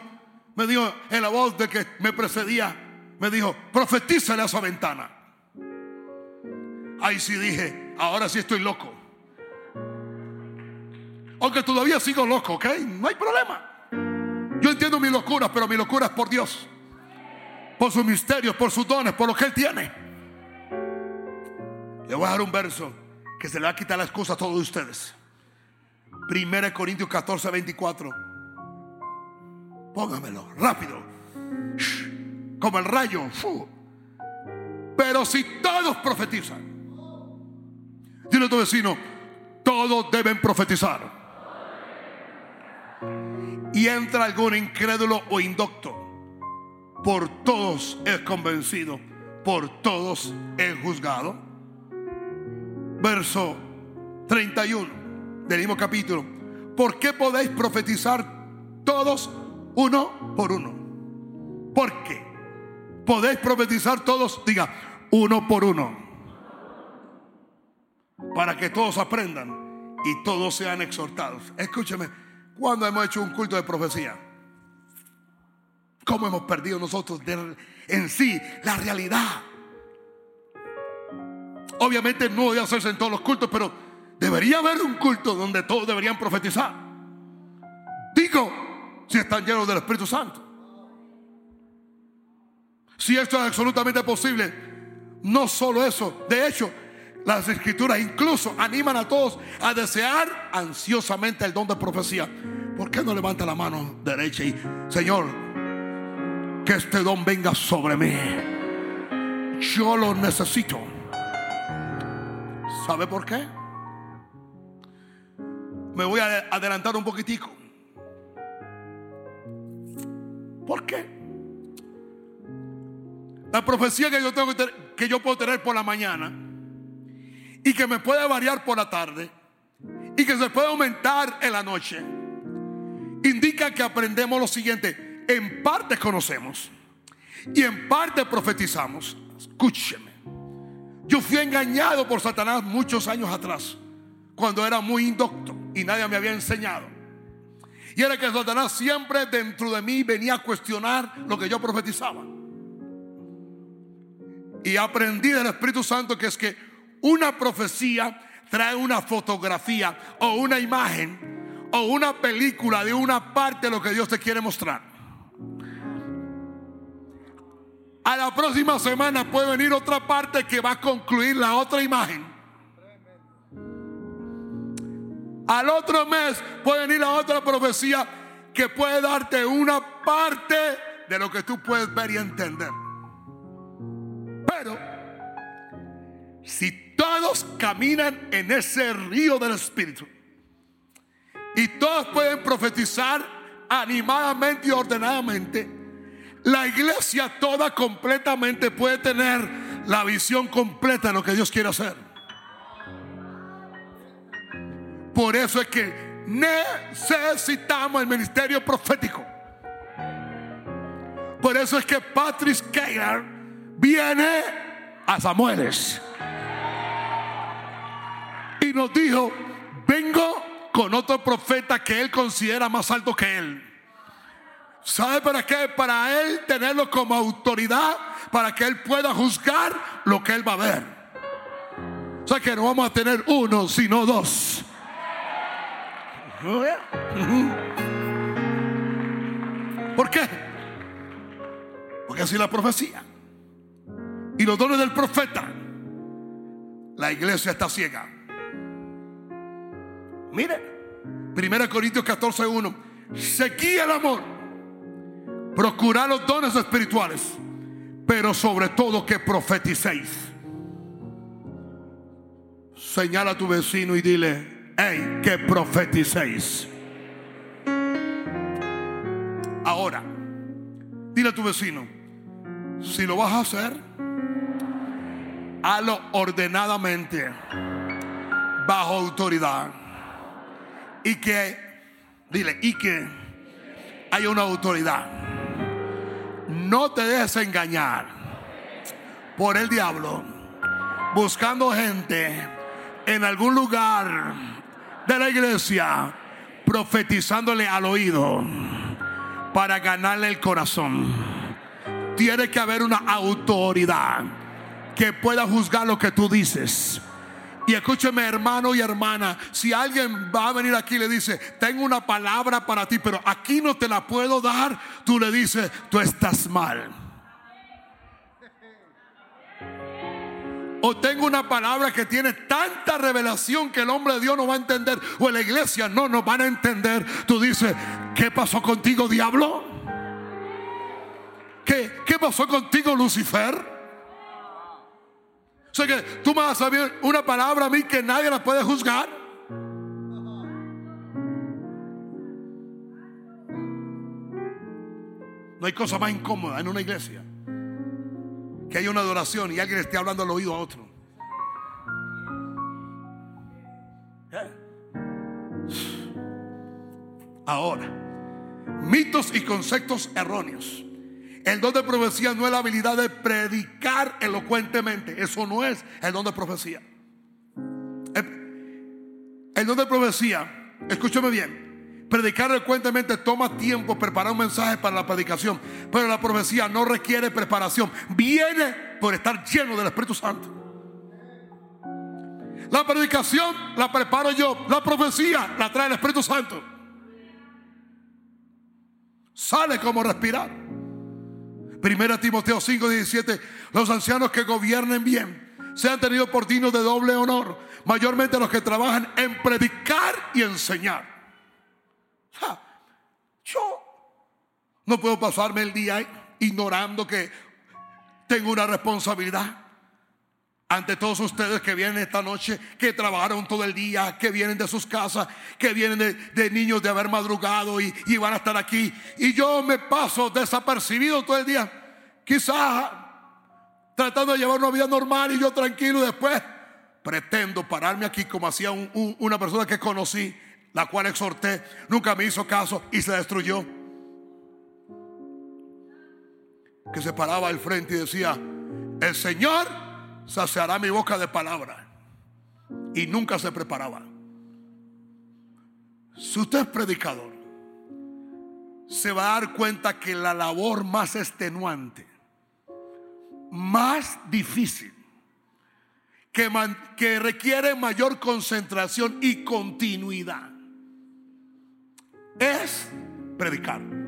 me dijo en la voz de que me precedía, me dijo, profetízale a esa ventana. Ahí sí dije, ahora sí estoy loco. Aunque todavía sigo loco, ¿ok? No hay problema. Yo entiendo mi locura, pero mi locura es por Dios. Por sus misterios, por sus dones, por lo que Él tiene. Le voy a dar un verso que se le va a quitar la excusa a todos ustedes. 1 Corintios 14, 24. Póngamelo, rápido. Como el rayo. Pero si todos profetizan, dile a tu vecino, todos deben profetizar. Y entra algún incrédulo o indocto. Por todos es convencido, por todos es juzgado. Verso 31 del mismo capítulo. ¿Por qué podéis profetizar todos uno por uno. ¿Por qué? Podéis profetizar todos, diga, uno por uno. Para que todos aprendan y todos sean exhortados. Escúcheme, cuando hemos hecho un culto de profecía, ¿cómo hemos perdido nosotros en sí la realidad? Obviamente no debe hacerse en todos los cultos, pero debería haber un culto donde todos deberían profetizar. Digo, si están llenos del Espíritu Santo. Si esto es absolutamente posible, no solo eso, de hecho, las escrituras incluso animan a todos a desear ansiosamente el don de profecía. ¿Por qué no levanta la mano derecha y, Señor, que este don venga sobre mí? Yo lo necesito. ¿Sabe por qué? Me voy a adelantar un poquitico. ¿Por qué? La profecía que yo, tengo que, yo puedo tener por la mañana y que me puede variar por la tarde y que se puede aumentar en la noche, indica que aprendemos lo siguiente. En parte conocemos y en parte profetizamos. Escúcheme. Yo fui engañado por Satanás muchos años atrás, cuando era muy indocto y nadie me había enseñado. Y era que Satanás siempre dentro de mí venía a cuestionar lo que yo profetizaba. Y aprendí del Espíritu Santo que es que una profecía trae una fotografía o una imagen o una película de una parte de lo que Dios te quiere mostrar. A la próxima semana puede venir otra parte que va a concluir la otra imagen. Al otro mes puede venir la otra profecía que puede darte una parte de lo que tú puedes ver y entender. Pero si todos caminan en ese río del Espíritu y todos pueden profetizar animadamente y ordenadamente, la iglesia toda completamente puede tener la visión completa de lo que Dios quiere hacer. Por eso es que necesitamos el ministerio profético. Por eso es que Patrick Keller viene a Samueles. Nos dijo, vengo con otro profeta que él considera más alto que él. ¿Sabe para qué? Para él tenerlo como autoridad, para que él pueda juzgar lo que él va a ver. O sea que no vamos a tener uno, sino dos. ¿Por qué? Porque así la profecía. Y los dones del profeta. La iglesia está ciega. Mire, 1 Corintios 14, 1. Seguía el amor. Procurad los dones espirituales. Pero sobre todo que profeticéis. Señala a tu vecino y dile, hey, que profeticéis. Ahora, dile a tu vecino, si lo vas a hacer, hazlo ordenadamente, bajo autoridad y que, dile, y que hay una autoridad. No te dejes engañar por el diablo buscando gente en algún lugar de la iglesia profetizándole al oído para ganarle el corazón. Tiene que haber una autoridad que pueda juzgar lo que tú dices y escúcheme hermano y hermana, si alguien va a venir aquí y le dice, tengo una palabra para ti, pero aquí no te la puedo dar, tú le dices, tú estás mal. O tengo una palabra que tiene tanta revelación que el hombre de Dios no va a entender. O la iglesia no nos van a entender. Tú dices, ¿qué pasó contigo, diablo? ¿Qué, qué pasó contigo, Lucifer? O sea que tú me vas a saber una palabra a mí que nadie la puede juzgar. No hay cosa más incómoda en una iglesia que haya una adoración y alguien esté hablando al oído a otro. Ahora, mitos y conceptos erróneos. El don de profecía no es la habilidad de predicar elocuentemente. Eso no es el don de profecía. El, don de profecía, escúchame bien, predicar elocuentemente toma tiempo preparar un mensaje para la predicación. Pero la profecía no requiere preparación. Viene por estar lleno del Espíritu Santo. La predicación la preparo yo. La profecía la trae el Espíritu Santo. Sale como respirar. Primera Timoteo 5, 17. Los ancianos que gobiernen bien sean tenidos por dignos de doble honor, mayormente los que trabajan en predicar y enseñar. yo no puedo pasarme el día ignorando que tengo una responsabilidad ante todos ustedes que vienen esta noche, que trabajaron todo el día, que vienen de sus casas, que vienen de, niños de haber madrugado y, y, van a estar aquí. Y yo me paso desapercibido todo el día, quizás tratando de llevar una vida normal y yo tranquilo. Después pretendo pararme aquí como hacía una persona que conocí, la cual exhorté, nunca me hizo caso y se destruyó. Que se paraba al frente y decía, el Señor saciará mi boca de palabra. Y nunca se preparaba. Si usted es predicador, se va a dar cuenta que la labor más extenuante, más difícil, que, que requiere mayor concentración y continuidad, es predicar.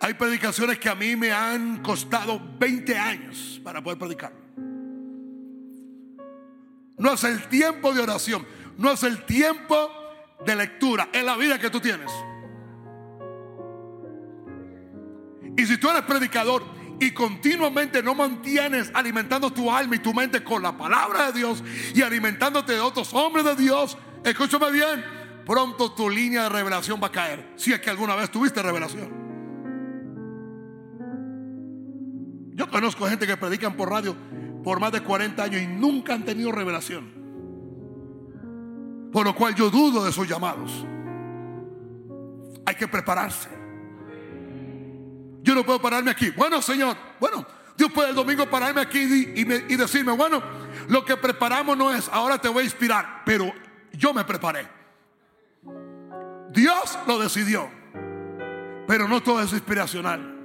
Hay predicaciones que a mí me han costado 20 años para poder predicar. No es el tiempo de oración, no es el tiempo de lectura, es la vida que tú tienes. Y si tú eres predicador y continuamente no mantienes alimentando tu alma y tu mente con la palabra de Dios y alimentándote de otros hombres de Dios, escúchame bien, pronto tu línea de revelación va a caer. Si es que alguna vez tuviste revelación. Yo conozco gente que predican por radio por más de 40 años y nunca han tenido revelación. Por lo cual yo dudo de sus llamados. Hay que prepararse. Yo no puedo pararme aquí. Bueno, Señor, bueno, Dios puede el domingo pararme aquí y, y decirme, bueno, lo que preparamos no es, ahora te voy a inspirar, pero yo me preparé. Dios lo decidió, pero no todo es inspiracional.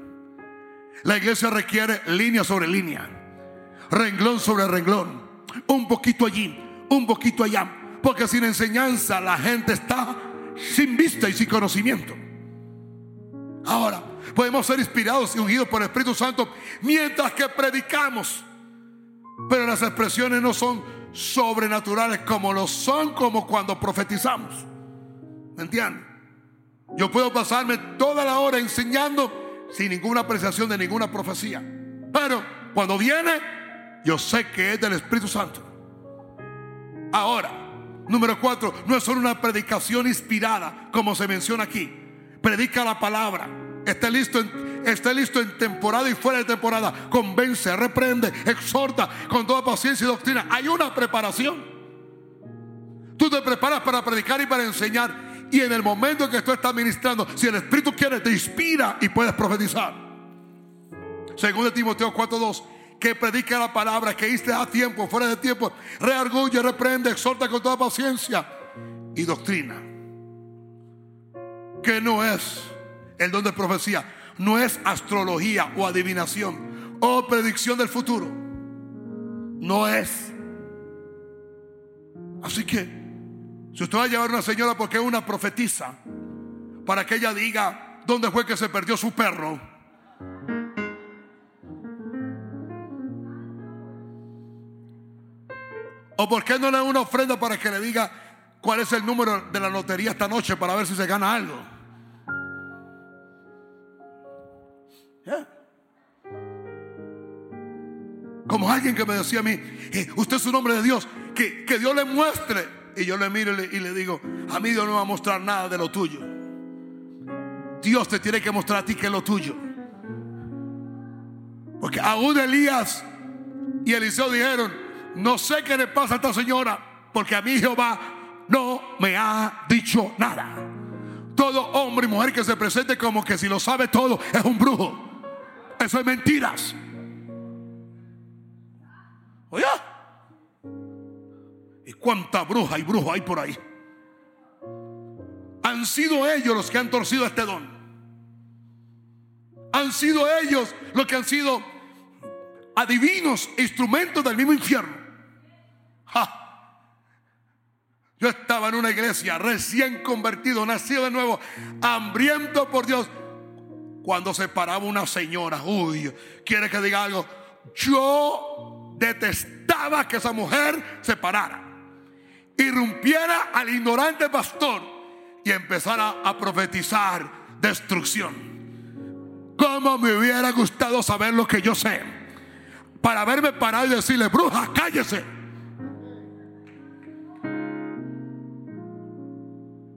La iglesia requiere línea sobre línea, renglón sobre renglón, un poquito allí, un poquito allá, porque sin enseñanza la gente está sin vista y sin conocimiento. Ahora, podemos ser inspirados y ungidos por el Espíritu Santo mientras que predicamos. Pero las expresiones no son sobrenaturales como lo son como cuando profetizamos. ¿Me entienden? Yo puedo pasarme toda la hora enseñando sin ninguna apreciación de ninguna profecía. Pero cuando viene, yo sé que es del Espíritu Santo. Ahora, número cuatro, no es solo una predicación inspirada, como se menciona aquí. Predica la palabra. Esté listo en esté listo en temporada y fuera de temporada. Convence, reprende, exhorta con toda paciencia y doctrina. Hay una preparación. Tú te preparas para predicar y para enseñar. Y en el momento que tú estás ministrando, si el Espíritu quiere, te inspira y puedes profetizar. Según de Timoteo 4:2, que predica la palabra, que esté a tiempo, fuera de tiempo, reargulle, reprende, exhorta con toda paciencia y doctrina. Que no es el don de profecía no es astrología o adivinación o predicción del futuro. No es. Así que, si usted va a llevar a una señora porque es una profetisa, para que ella diga dónde fue que se perdió su perro, ¿O por qué no le da una ofrenda para que le diga cuál es el número de la lotería esta noche para ver si se gana algo? Como alguien que me decía a mí, eh, usted es un hombre de Dios, que, que Dios le muestre. Y yo le miro y le, digo, a mí Dios no va a mostrar nada de lo tuyo. Dios te tiene que mostrar a ti que es lo tuyo. Porque aún Elías y Eliseo dijeron, no sé qué le pasa a esta señora, porque a mí Jehová no me ha dicho nada. Todo hombre y mujer que se presente como que si lo sabe todo es un brujo. Eso es mentiras. Oye. ¿Y cuánta bruja y brujo hay por ahí? Han sido ellos los que han torcido este don. Han sido ellos los que han sido adivinos, instrumentos del mismo infierno. Yo estaba en una iglesia recién convertido, nacido de nuevo, hambriento por Dios cuando se paraba una señora, uy, quiere que diga algo. Yo detestaba que esa mujer se parara, irrumpiera al ignorante pastor y empezara a profetizar destrucción. Como me hubiera gustado saber lo que yo sé, para verme parado y decirle, bruja, cállese.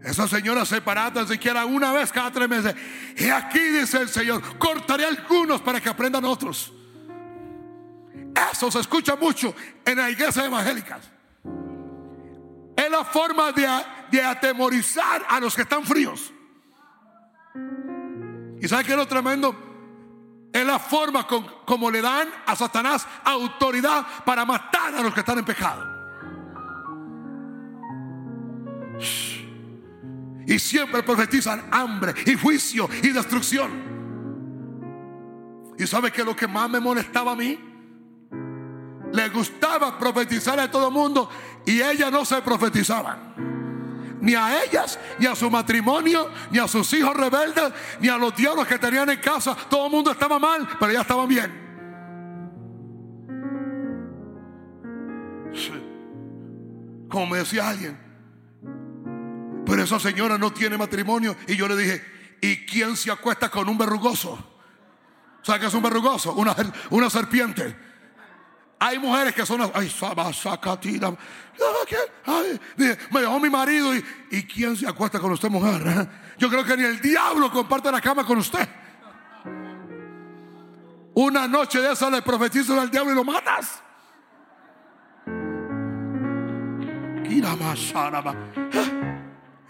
Esa señora se para tan siquiera una vez cada tres meses. Y aquí dice el Señor, cortaré algunos para que aprendan otros. Eso se escucha mucho en las iglesias evangélicas. Es la forma de, atemorizar a los que están fríos. ¿Y sabe qué es lo tremendo? Es la forma como le dan a Satanás autoridad para matar a los que están en pecado. Y siempre profetizan hambre y juicio y destrucción. ¿Y sabe que lo que más me molestaba a mí? Le gustaba profetizar a todo el mundo y ellas no se profetizaban. Ni a ellas, ni a su matrimonio, ni a sus hijos rebeldes, ni a los diablos que tenían en casa. Todo el mundo estaba mal, pero ellas estaban bien. Como me decía alguien, pero esa señora no tiene matrimonio. Y yo le dije, ¿y quién se acuesta con un verrugoso? ¿Sabes qué es un verrugoso? Una, una serpiente. Hay mujeres que son, ay, sacatira. Ay, me dejó mi marido y, y quién se acuesta con usted, mujer. Yo creo que ni el diablo comparte la cama con usted. Una noche de esa le profetizas al diablo y lo matas.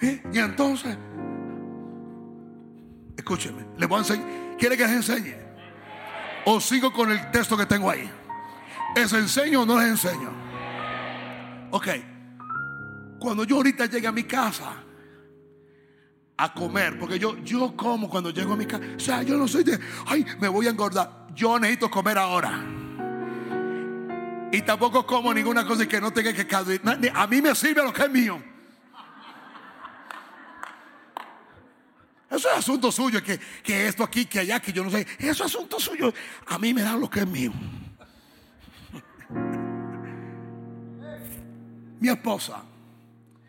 ¿Eh? Y entonces, escúcheme, le voy a enseñar. ¿Quiere que les enseñe? O sigo con el texto que tengo ahí. ¿Es enseño o no les enseño? Ok. Cuando yo ahorita llegue a mi casa a comer, porque yo, yo como cuando llego a mi casa. O sea, yo no soy de, ay, me voy a engordar. Yo necesito comer ahora. Y tampoco como ninguna cosa que no tenga que caducar. A mí me sirve lo que es mío. Eso es asunto suyo, que, que esto aquí, que allá, que yo no sé. Eso es asunto suyo. A mí me dan lo que es mío. Mi esposa,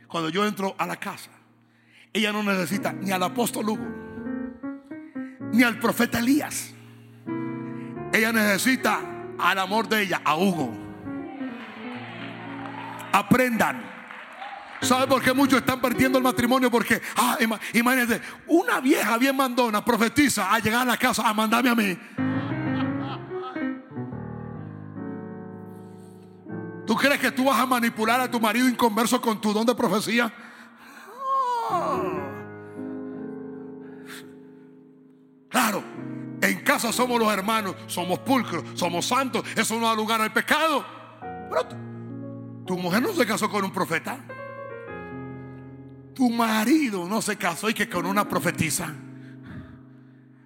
cuando yo entro a la casa, ella no necesita ni al apóstol Hugo, ni al profeta Elías. Ella necesita al amor de ella, a Hugo. Aprendan. ¿Sabe por qué muchos están perdiendo el matrimonio? Porque, ah, imagínense, una vieja bien mandona profetiza a llegar a la casa a mandarme a mí. ¿Tú crees que tú vas a manipular a tu marido inconverso con tu don de profecía? Claro, en casa somos los hermanos, somos pulcros, somos santos, eso no da lugar al pecado. Pero tu mujer no se casó con un profeta. Tu marido no se casó y que con una profetisa.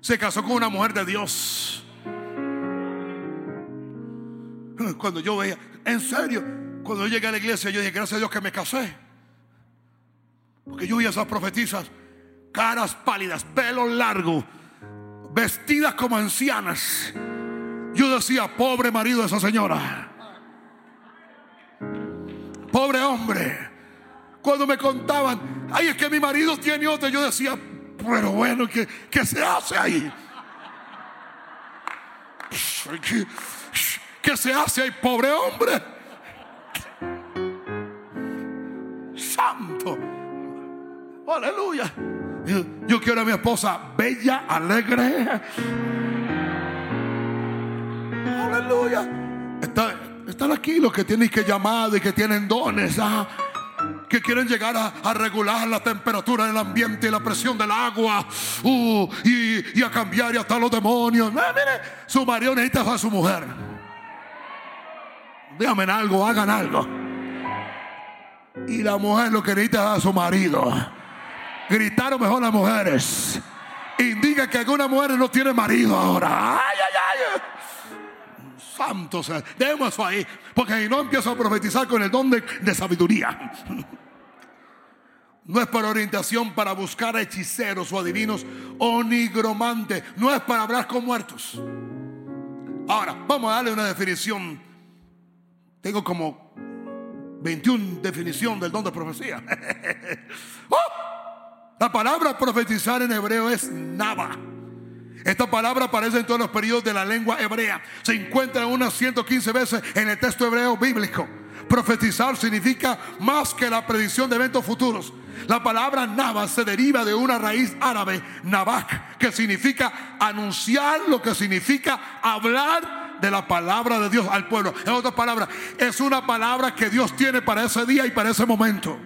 Se casó con una mujer de Dios. Cuando yo veía, en serio, cuando yo llegué a la iglesia, yo dije, gracias a Dios que me casé. Porque yo vi a esas profetisas, caras pálidas, pelo largo, vestidas como ancianas. Yo decía, pobre marido de esa señora. Pobre hombre. Cuando me contaban, ay, es que mi marido tiene otro, yo decía, pero bueno, ¿qué, qué se hace ahí? ¿Qué se hace ahí, pobre hombre? Santo. Aleluya. Yo, quiero a mi esposa bella, alegre. Aleluya. están aquí los que tienen que llamar y que tienen dones. ¿ah? que quieren llegar a, regular la temperatura del ambiente y la presión del agua uh, y, a cambiar y hasta los demonios. mire, su marido necesita a su mujer. Díganme algo, hagan algo. Y la mujer lo que necesita a su marido. Gritaron mejor las mujeres. Indica que algunas mujeres no tienen marido ahora. Ay, ay, ay. Santo sea. Eso ahí. Porque ahí no empiezo a profetizar con el don de sabiduría. No es para orientación para buscar hechiceros o adivinos o nigromantes. No es para hablar con muertos. Ahora, vamos a darle una definición. Tengo como 21 definición del don de profecía. ¡Oh! La palabra profetizar en hebreo es nava. Esta palabra aparece en todos los periodos de la lengua hebrea. Se encuentra unas 115 veces en el texto hebreo bíblico. Profetizar significa más que la predicción de eventos futuros. La palabra Nava se deriva de una raíz árabe, Nabak, que significa anunciar lo que significa hablar de la palabra de Dios al pueblo. En otras palabras, es una palabra que Dios tiene para ese día y para ese momento.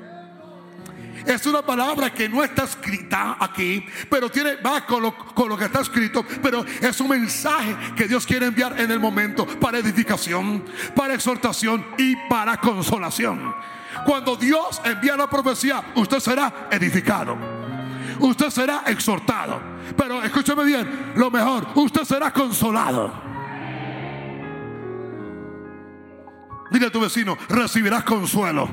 Es una palabra que no está escrita aquí, pero tiene, va con lo, con lo que está escrito, pero es un mensaje que Dios quiere enviar en el momento para edificación, para exhortación y para consolación. Cuando Dios envía la profecía, usted será edificado. Usted será exhortado. Pero escúcheme bien, lo mejor, usted será consolado. Dile a tu vecino, recibirás consuelo.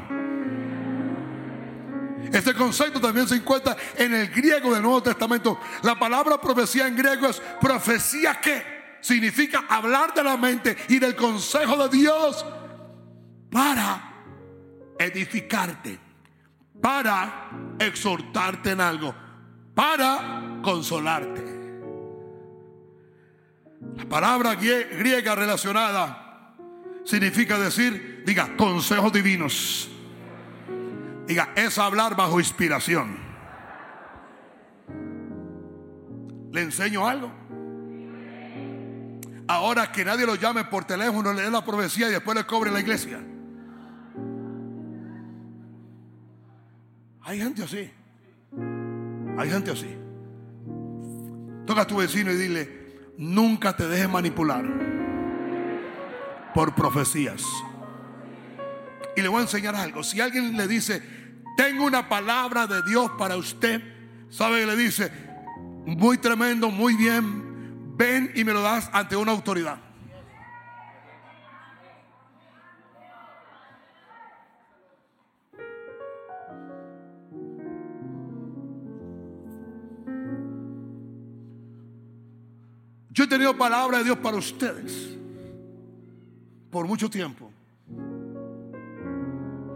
Este concepto también se encuentra en el griego del Nuevo Testamento. La palabra profecía en griego es profecía que significa hablar de la mente y del consejo de Dios para edificarte, para exhortarte en algo, para consolarte. La palabra griega relacionada significa decir, diga, consejos divinos. Diga, es hablar bajo inspiración. ¿Le enseño algo? Ahora que nadie lo llame por teléfono, le dé la profecía y después le cobre la iglesia. Hay gente así. Hay gente así. Toca a tu vecino y dile, nunca te dejes manipular por profecías. Y le voy a enseñar algo. Si alguien le dice, tengo una palabra de Dios para usted, ¿sabe? Le dice, muy tremendo, muy bien, ven y me lo das ante una autoridad. Yo he tenido palabra de Dios para ustedes por mucho tiempo.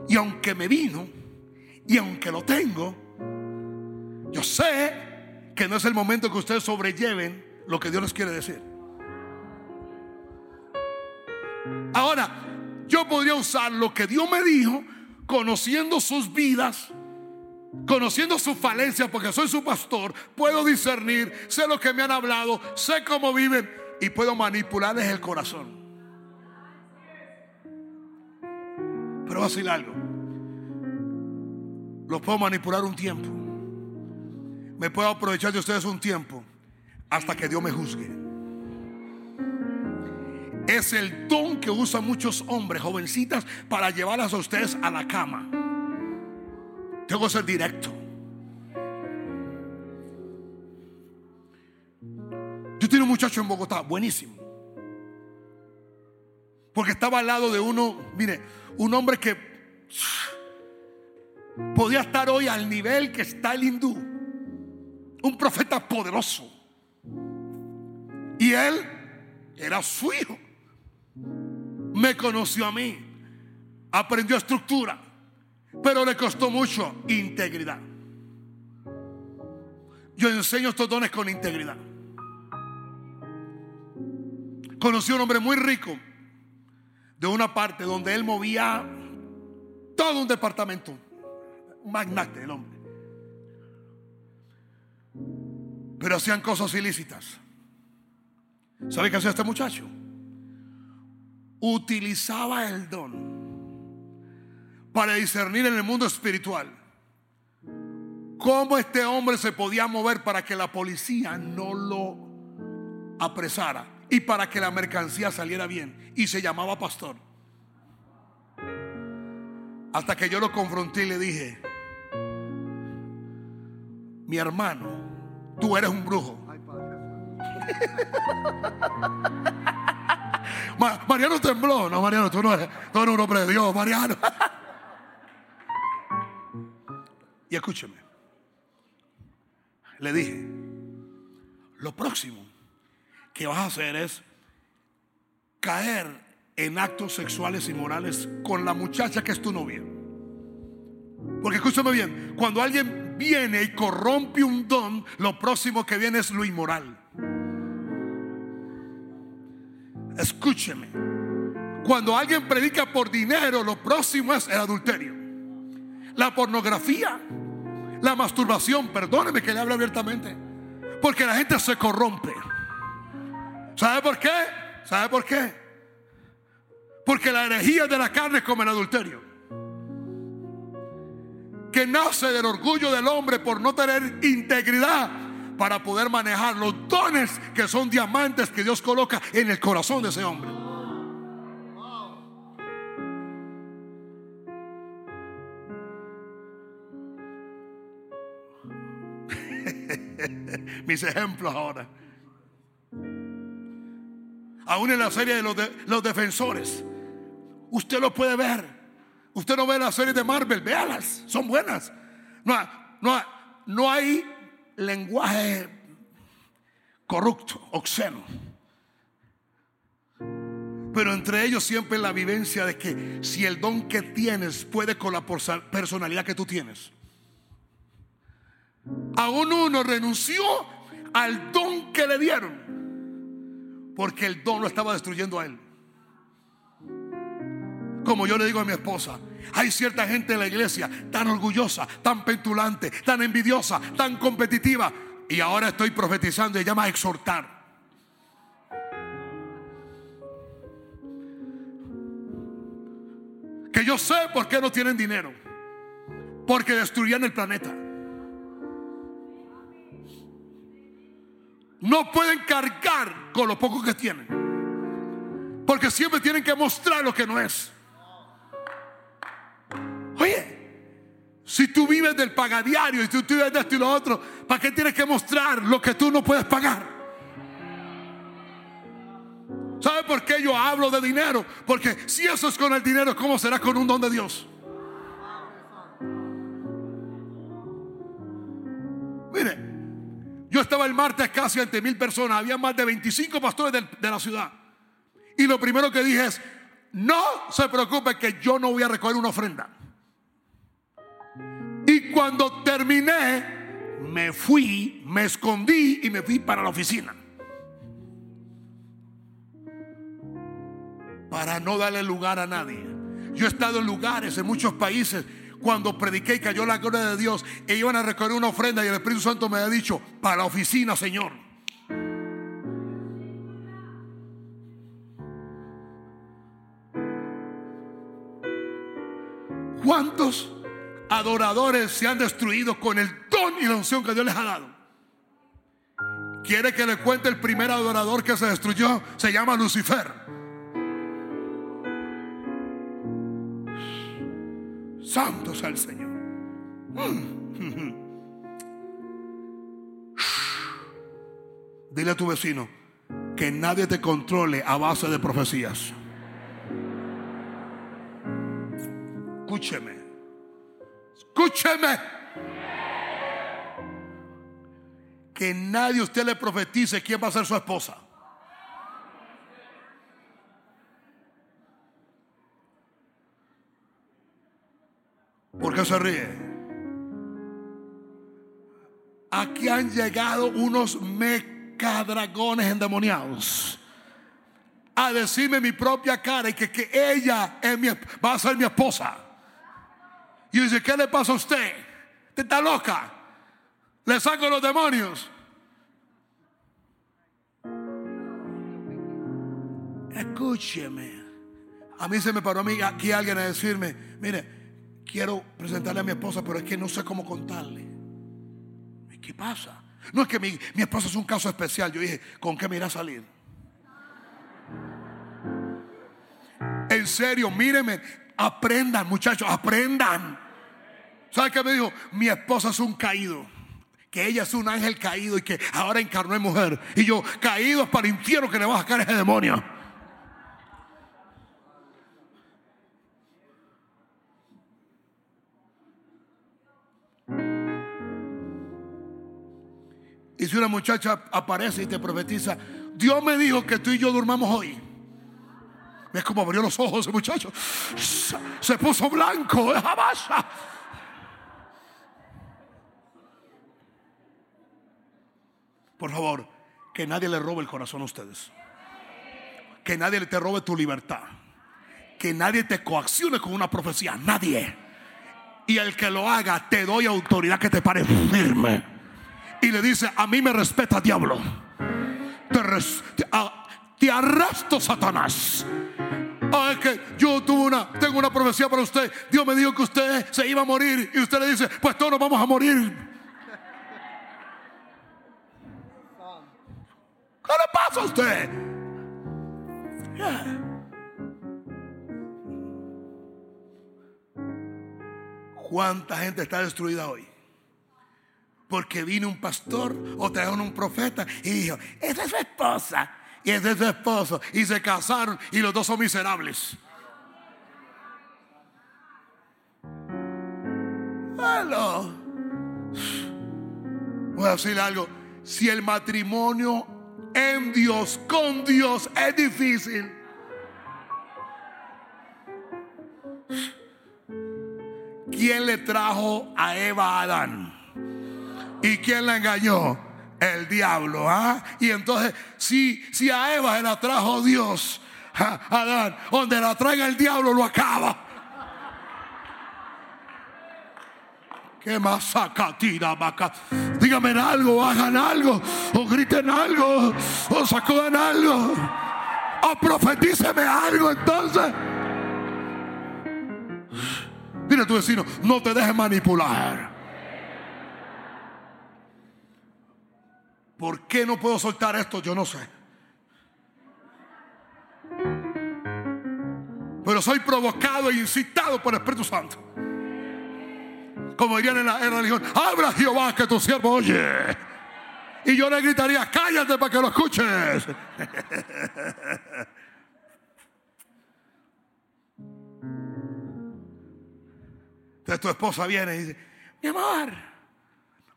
Y aunque me vino, y aunque lo tengo, yo sé que no es el momento que ustedes sobrelleven lo que Dios les quiere decir. Ahora, yo podría usar lo que Dios me dijo, conociendo sus vidas, conociendo sus falencias, porque soy su pastor, puedo discernir, sé lo que me han hablado, sé cómo viven y puedo manipularles el corazón. Pero voy a decir algo. Los puedo manipular un tiempo. Me puedo aprovechar de ustedes un tiempo hasta que Dios me juzgue. Es el don que usan muchos hombres, jovencitas, para llevarlas a ustedes a la cama. Tengo que ser directo. Yo tengo un muchacho en Bogotá, buenísimo. Porque estaba al lado de uno, mire, un hombre que podía estar hoy al nivel que está el hindú. Un profeta poderoso. Y él era su hijo. Me conoció a mí. Aprendió estructura. Pero le costó mucho integridad. Yo enseño estos dones con integridad. Conocí a un hombre muy rico de una parte donde él movía todo un departamento. Un magnate el hombre. Pero hacían cosas ilícitas. ¿Sabe qué hacía este muchacho? Utilizaba el don para discernir en el mundo espiritual cómo este hombre se podía mover para que la policía no lo apresara y para que la mercancía saliera bien. Y se llamaba pastor. Hasta que yo lo confronté y le dije, mi hermano, tú eres un brujo. Mariano tembló. No, Mariano, tú no eres, tú eres un hombre de Dios, Mariano. y escúcheme. Le dije, lo próximo que vas a hacer es caer en actos sexuales y morales con la muchacha que es tu novia. Porque escúchame bien, cuando alguien viene y corrompe un don, lo próximo que viene es lo inmoral. Escúcheme. Cuando alguien predica por dinero, lo próximo es el adulterio. La pornografía, la masturbación, perdóneme que le hable abiertamente. Porque la gente se corrompe. ¿Sabe por qué? ¿Sabe por qué? Porque la herejía de la carne es como el adulterio. Que nace del orgullo del hombre por no tener integridad para poder manejar los dones que son diamantes que Dios coloca en el corazón de ese hombre. Mis ejemplos ahora. Aún en la serie de los, defensores. Usted lo puede ver. Usted no ve la serie de Marvel, véalas, son buenas. No, no, no hay lenguaje corrupto, obsceno. Pero entre ellos siempre la vivencia de que si el don que tienes puede con la personalidad que tú tienes. Aún uno renunció al don que le dieron porque el don lo estaba destruyendo a él. Como yo le digo a mi esposa, hay cierta gente en la iglesia tan orgullosa, tan petulante, tan envidiosa, tan competitiva. Y ahora estoy profetizando y llama a exhortar. Que yo sé por qué no tienen dinero. Porque destruían el planeta. No pueden cargar con lo poco que tienen. Porque siempre tienen que mostrar lo que no es. Oye, si tú vives del pagadiario y tú vives de esto y lo otro, ¿para qué tienes que mostrar lo que tú no puedes pagar? ¿Sabe por qué yo hablo de dinero? Porque si eso es con el dinero, ¿cómo será con un don de Dios? Mire, yo estaba el martes casi ante mil personas, había más de 25 pastores de, la ciudad. Y lo primero que dije es, no se preocupe que yo no voy a recoger una ofrenda. Y cuando terminé, me fui, me escondí y me fui para la oficina. Para no darle lugar a nadie. Yo he estado en lugares, en muchos países, cuando prediqué y cayó la gloria de Dios, e iban a recoger una ofrenda y el Espíritu Santo me ha dicho, para la oficina, Señor. ¿Cuántos adoradores se han destruido con el don y la unción que Dios les ha dado? ¿Quiere que le cuente el primer adorador que se destruyó? Se llama Lucifer. Santo sea el Señor. Dile a tu vecino que nadie te controle a base de profecías. Escúcheme. Escúcheme. Que nadie usted le profetice quién va a ser su esposa. ¿Por qué se ríe? Aquí han llegado unos mecadragones endemoniados a decirme mi propia cara y que, que ella va a ser mi esposa. Y dice, ¿qué le pasa a usted? ¿Usted está loca? Le saco los demonios. Escúcheme. A mí se me paró a mí aquí alguien a decirme, mire, quiero presentarle a mi esposa, pero es que no sé cómo contarle. ¿Qué pasa? No es que mi, esposa es un caso especial. Yo dije, ¿con qué me irá a salir? En serio, míreme, aprendan, muchachos, aprendan. ¿Sabe qué me dijo? Mi esposa es un caído. Que ella es un ángel caído y que ahora encarnó en mujer. Y yo, caído es para el infierno que le va a sacar ese demonio. Y si una muchacha aparece y te profetiza, Dios me dijo que tú y yo durmamos hoy. ¿Ves cómo abrió los ojos ese muchacho? Se puso blanco, Por favor, que nadie le robe el corazón a ustedes. Que nadie te robe tu libertad. Que nadie te coaccione con una profecía. Nadie. Y el que lo haga, te doy autoridad que te pare firme y le dice, a mí me respeta diablo. Te, arrastro Satanás. Ah, es que yo tuve una, tengo una profecía para usted. Dios me dijo que usted se iba a morir y usted le dice, pues todos nos vamos a morir. ¿Qué le pasa a usted? ¿Cuánta gente está destruida hoy? Porque vino un pastor o trajeron un profeta y dijo, esa es su esposa y ese es su esposo. Y se casaron y los dos son miserables. Hello. Voy a decirle algo. Si el matrimonio en Dios, con Dios, es difícil. ¿Quién le trajo a Eva a Adán? ¿Y quién la engañó? El diablo. ¿ah? Y entonces, si, si a Eva se la trajo Dios. Adán, donde la traiga el diablo lo acaba. ¿Qué más tira, vaca? Díganme algo, hagan algo, o griten algo, o sacudan algo, o profetíceme algo entonces. Dile a tu vecino, no te dejes manipular. ¿Por qué no puedo soltar esto? Yo no sé. Pero soy provocado e incitado por el Espíritu Santo. Como dirían en la, religión, habla Jehová que tu siervo oye. Y yo le gritaría, cállate para que lo escuches. Entonces tu esposa viene y dice, mi amor,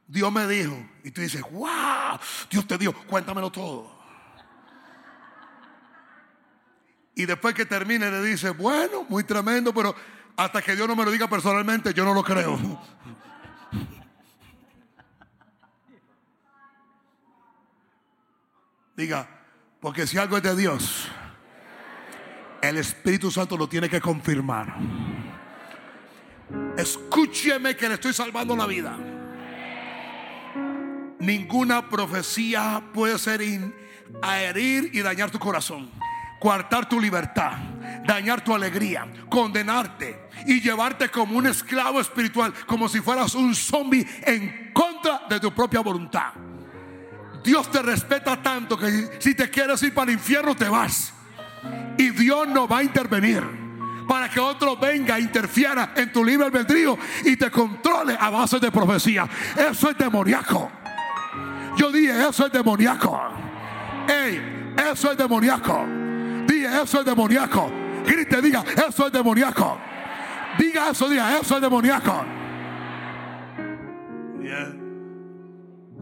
Dios me dijo. Y tú dices, wow, Dios te dio, cuéntamelo todo. Y después que termine le dice, bueno, muy tremendo, pero hasta que Dios no me lo diga personalmente, yo no lo creo. Diga, porque si algo es de Dios, el Espíritu Santo lo tiene que confirmar. Escúcheme que le estoy salvando la vida. Ninguna profecía puede ser a herir y dañar tu corazón, coartar tu libertad, dañar tu alegría, condenarte y llevarte como un esclavo espiritual, como si fueras un zombie en contra de tu propia voluntad. Dios te respeta tanto que si te quieres ir para el infierno te vas. Y Dios no va a intervenir para que otro venga e interfiera en tu libre albedrío y te controle a base de profecía. Eso es demoníaco. Yo dije, eso es demoníaco. Ey, eso es demoníaco. Dije, eso es demoníaco. Grite, diga, eso es demoníaco. Diga eso, diga, eso es demoníaco.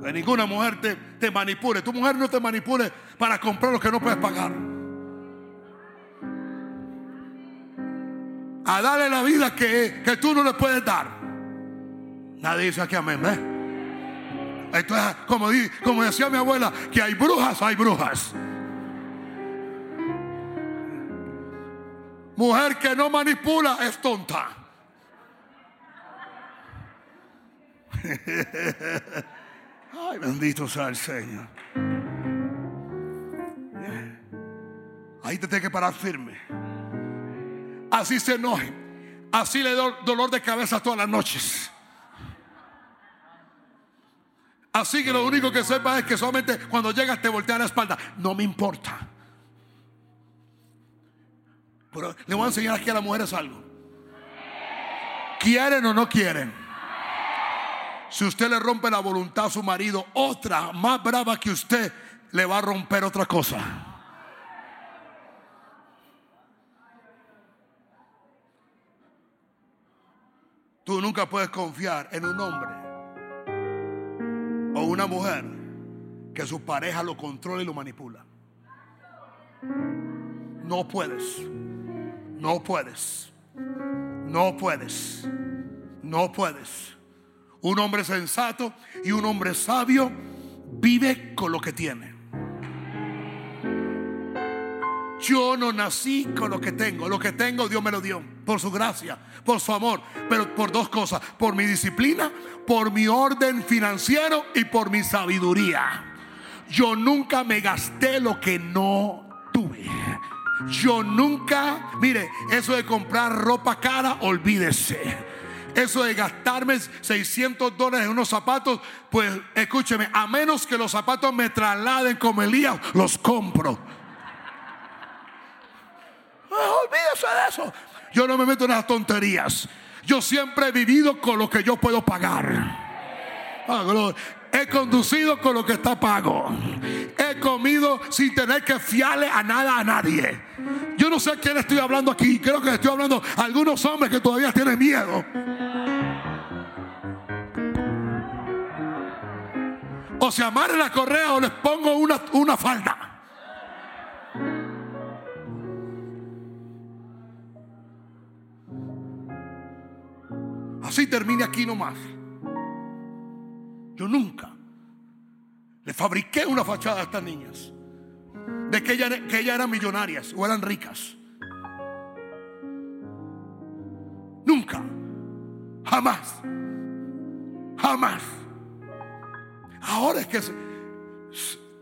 Que ninguna mujer te, te manipule. Tu mujer no te manipule para comprar lo que no puedes pagar. a darle la vida que, que tú no le puedes dar. Nadie dice aquí amén. ¿eh? Esto es como, como decía mi abuela, que hay brujas, hay brujas. Mujer que no manipula es tonta. Ay, bendito sea el Señor. Ahí te tienes que parar firme así se enoje, así le da dolor de cabeza todas las noches. Así que lo único que sepa es que solamente cuando llegas te voltea la espalda. No me importa. Pero le voy a enseñar aquí a las mujeres algo. ¿Quieren o no quieren? Si usted le rompe la voluntad a su marido, otra más brava que usted le va a romper otra cosa. Tú nunca puedes confiar en un hombre o una mujer que su pareja lo controla y lo manipula. No puedes. No puedes. No puedes. No puedes. Un hombre sensato y un hombre sabio vive con lo que tiene. Yo no nací con lo que tengo. Lo que tengo Dios me lo dio. Por su gracia, por su amor. Pero por dos cosas. Por mi disciplina, por mi orden financiero y por mi sabiduría. Yo nunca me gasté lo que no tuve. Yo nunca, mire, eso de comprar ropa cara, olvídese. Eso de gastarme 600 dólares en unos zapatos, pues escúcheme, a menos que los zapatos me trasladen como Elías, los compro. olvídese de eso. Yo no me meto en las tonterías. Yo siempre he vivido con lo que yo puedo pagar. Ah, he conducido con lo que está pago. He comido sin tener que fiarle a nada a nadie. Yo no sé a quién estoy hablando aquí. Creo que estoy hablando a algunos hombres que todavía tienen miedo. O se amarren la correa o les pongo una, una falda. Así termine aquí nomás. Yo nunca le fabriqué una fachada a estas niñas de que ellas, que eran millonarias o eran ricas. Nunca. Jamás. Jamás. Ahora es que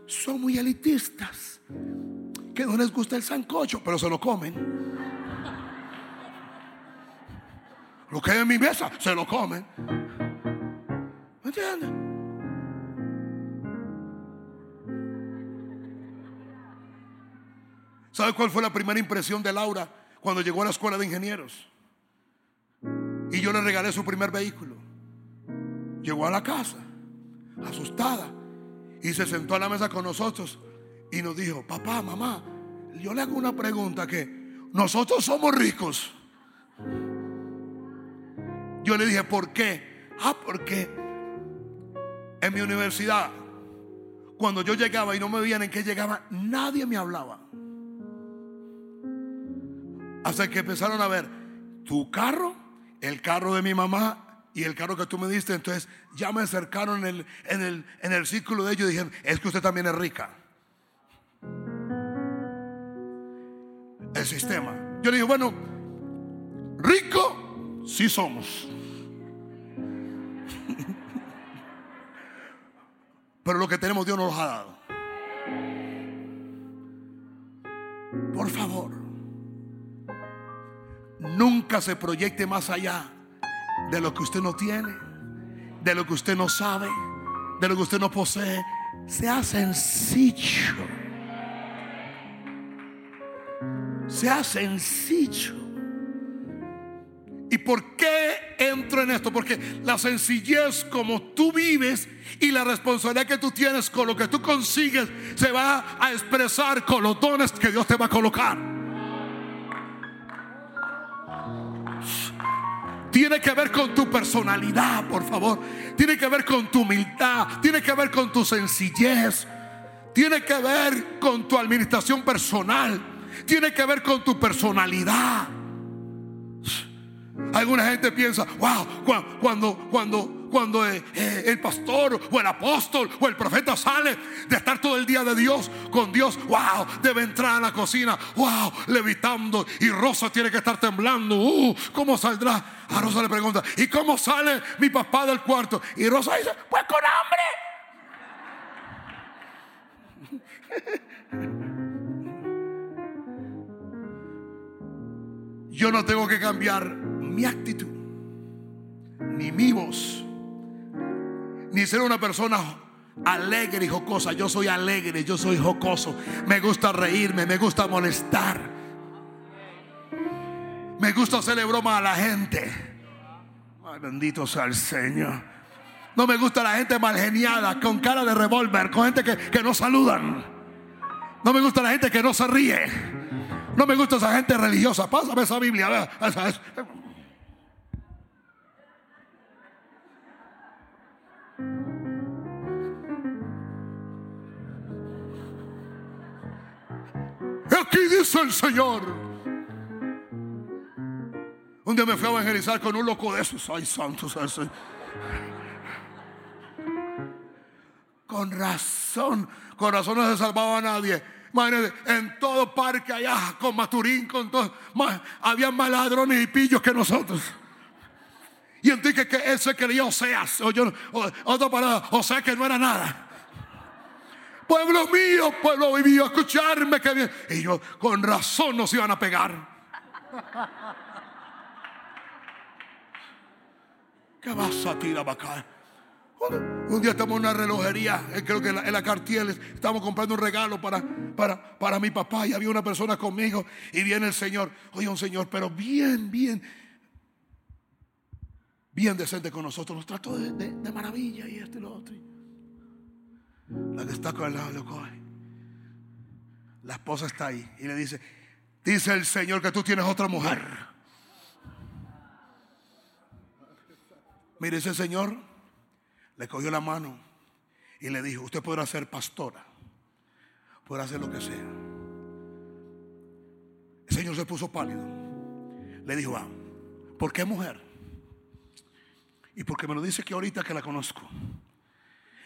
son muy elitistas. Que no les gusta el sancocho, pero se lo comen. Lo que hay en mi mesa se lo comen. ¿Me entiendes? ¿Sabe cuál fue la primera impresión de Laura cuando llegó a la escuela de ingenieros? Y yo le regalé su primer vehículo. Llegó a la casa, asustada, y se sentó a la mesa con nosotros y nos dijo, papá, mamá, yo le hago una pregunta que nosotros somos ricos. Yo le dije, ¿por qué? Ah, porque en mi universidad, cuando yo llegaba y no me veían en qué llegaba, nadie me hablaba. Hasta que empezaron a ver tu carro, el carro de mi mamá y el carro que tú me diste. Entonces ya me acercaron en el, en el, en el círculo de ellos y dijeron, es que usted también es rica. El sistema. Yo le dije, bueno, rico sí somos. Pero lo que tenemos Dios nos lo ha dado. Por favor nunca se proyecte más allá de lo que usted no tiene, de lo que usted no sabe, de lo que usted no posee. Sea sencillo. Sea sencillo. ¿Y por qué entro en esto? Porque la sencillez como tú vives y la responsabilidad que tú tienes con lo que tú consigues se va a expresar con los dones que Dios te va a colocar. Tiene que ver con tu personalidad, por favor. Tiene que ver con tu humildad. Tiene que ver con tu sencillez. Tiene que ver con tu administración personal. Tiene que ver con tu personalidad. Alguna gente piensa, wow, cuando, cuando, cuando eh, eh, el pastor o el apóstol o el profeta sale de estar todo el día de Dios con Dios, wow, debe entrar a la cocina, wow, levitando y Rosa tiene que estar temblando, uh, ¿cómo saldrá? A Rosa le pregunta, ¿y cómo sale mi papá del cuarto? Y Rosa dice, pues con hambre. Yo no tengo que cambiar mi actitud, ni mi voz ni ser una persona alegre y jocosa. Yo soy alegre, yo soy jocoso. Me gusta reírme, me gusta molestar. Me gusta hacerle broma a la gente. Ay, bendito sea el Señor. No me gusta la gente mal geniada, con cara de revólver, con gente que, que no saludan. No me gusta la gente que no se ríe. No me gusta esa gente religiosa. Pásame esa Biblia. Aquí dice el Señor. Un día me fui a evangelizar con un loco de esos. Ay, santos. Con razón, con razón no se salvaba a nadie. en todo parque allá, con Maturín, con todo, había más ladrones y pillos que nosotros. Y entonces que él se creía Oseas, o yo, otra palabra, o sea que no era nada. Pueblo mío, pueblo vivió, escucharme que bien. Y yo, con razón nos iban a pegar. ¿Qué vas a tirar acá? Un día estamos en una relojería, eh, creo que en la, Cartier, estamos comprando un regalo para, para, para mi papá y había una persona conmigo y viene el Señor, oye un Señor, pero bien, bien, bien decente con nosotros, nos trató de, maravilla y esto y lo otro. La que está con el lado lo coge. La esposa está ahí y le dice, dice el Señor que tú tienes otra mujer. Mire, ese Señor le cogió la mano y le dijo, usted podrá ser pastora, podrá hacer lo que sea. El Señor se puso pálido. Le dijo, ah, ¿por qué mujer? Y porque me lo dice que ahorita que la conozco.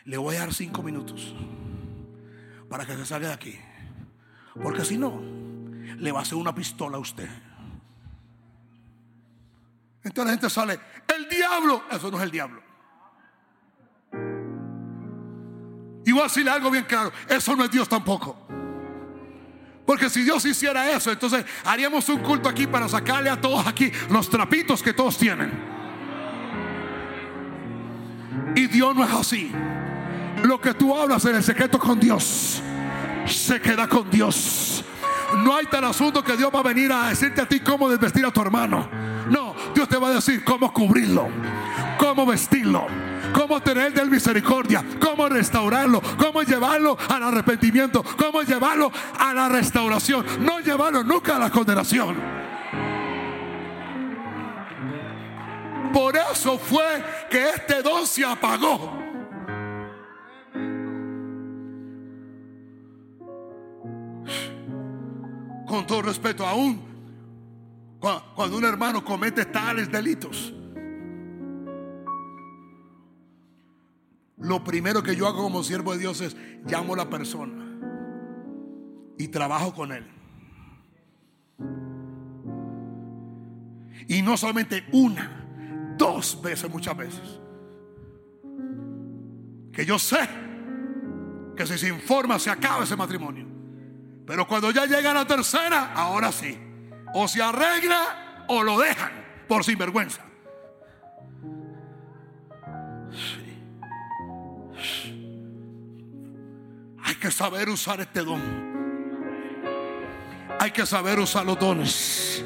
Le voy a dar cinco minutos para que se salga de aquí. Porque si no, le va a hacer una pistola a usted. Entonces la gente sale, el diablo, eso no es el diablo. Y voy a decirle algo bien claro, eso no es Dios tampoco. Porque si Dios hiciera eso, entonces haríamos un culto aquí para sacarle a todos aquí los trapitos que todos tienen. Y Dios no es así. Lo que tú hablas en el secreto con Dios, se queda con Dios. No hay tal asunto que Dios va a venir a decirte a ti cómo desvestir a tu hermano. No, Dios te va a decir cómo cubrirlo, cómo vestirlo, cómo tener misericordia, cómo restaurarlo, cómo llevarlo al arrepentimiento, cómo llevarlo a la restauración, no llevarlo nunca a la condenación. Por eso fue que este don se apagó. Con todo respeto, aún cuando un hermano comete tales delitos, lo primero que yo hago como siervo de Dios es llamo a la persona y trabajo con él. Y no solamente una, dos veces muchas veces. Que yo sé que si se informa se acaba ese matrimonio. Pero cuando ya llega la tercera, ahora sí. O se arregla o lo dejan por sinvergüenza. Hay que saber usar este don. Hay que saber usar los dones.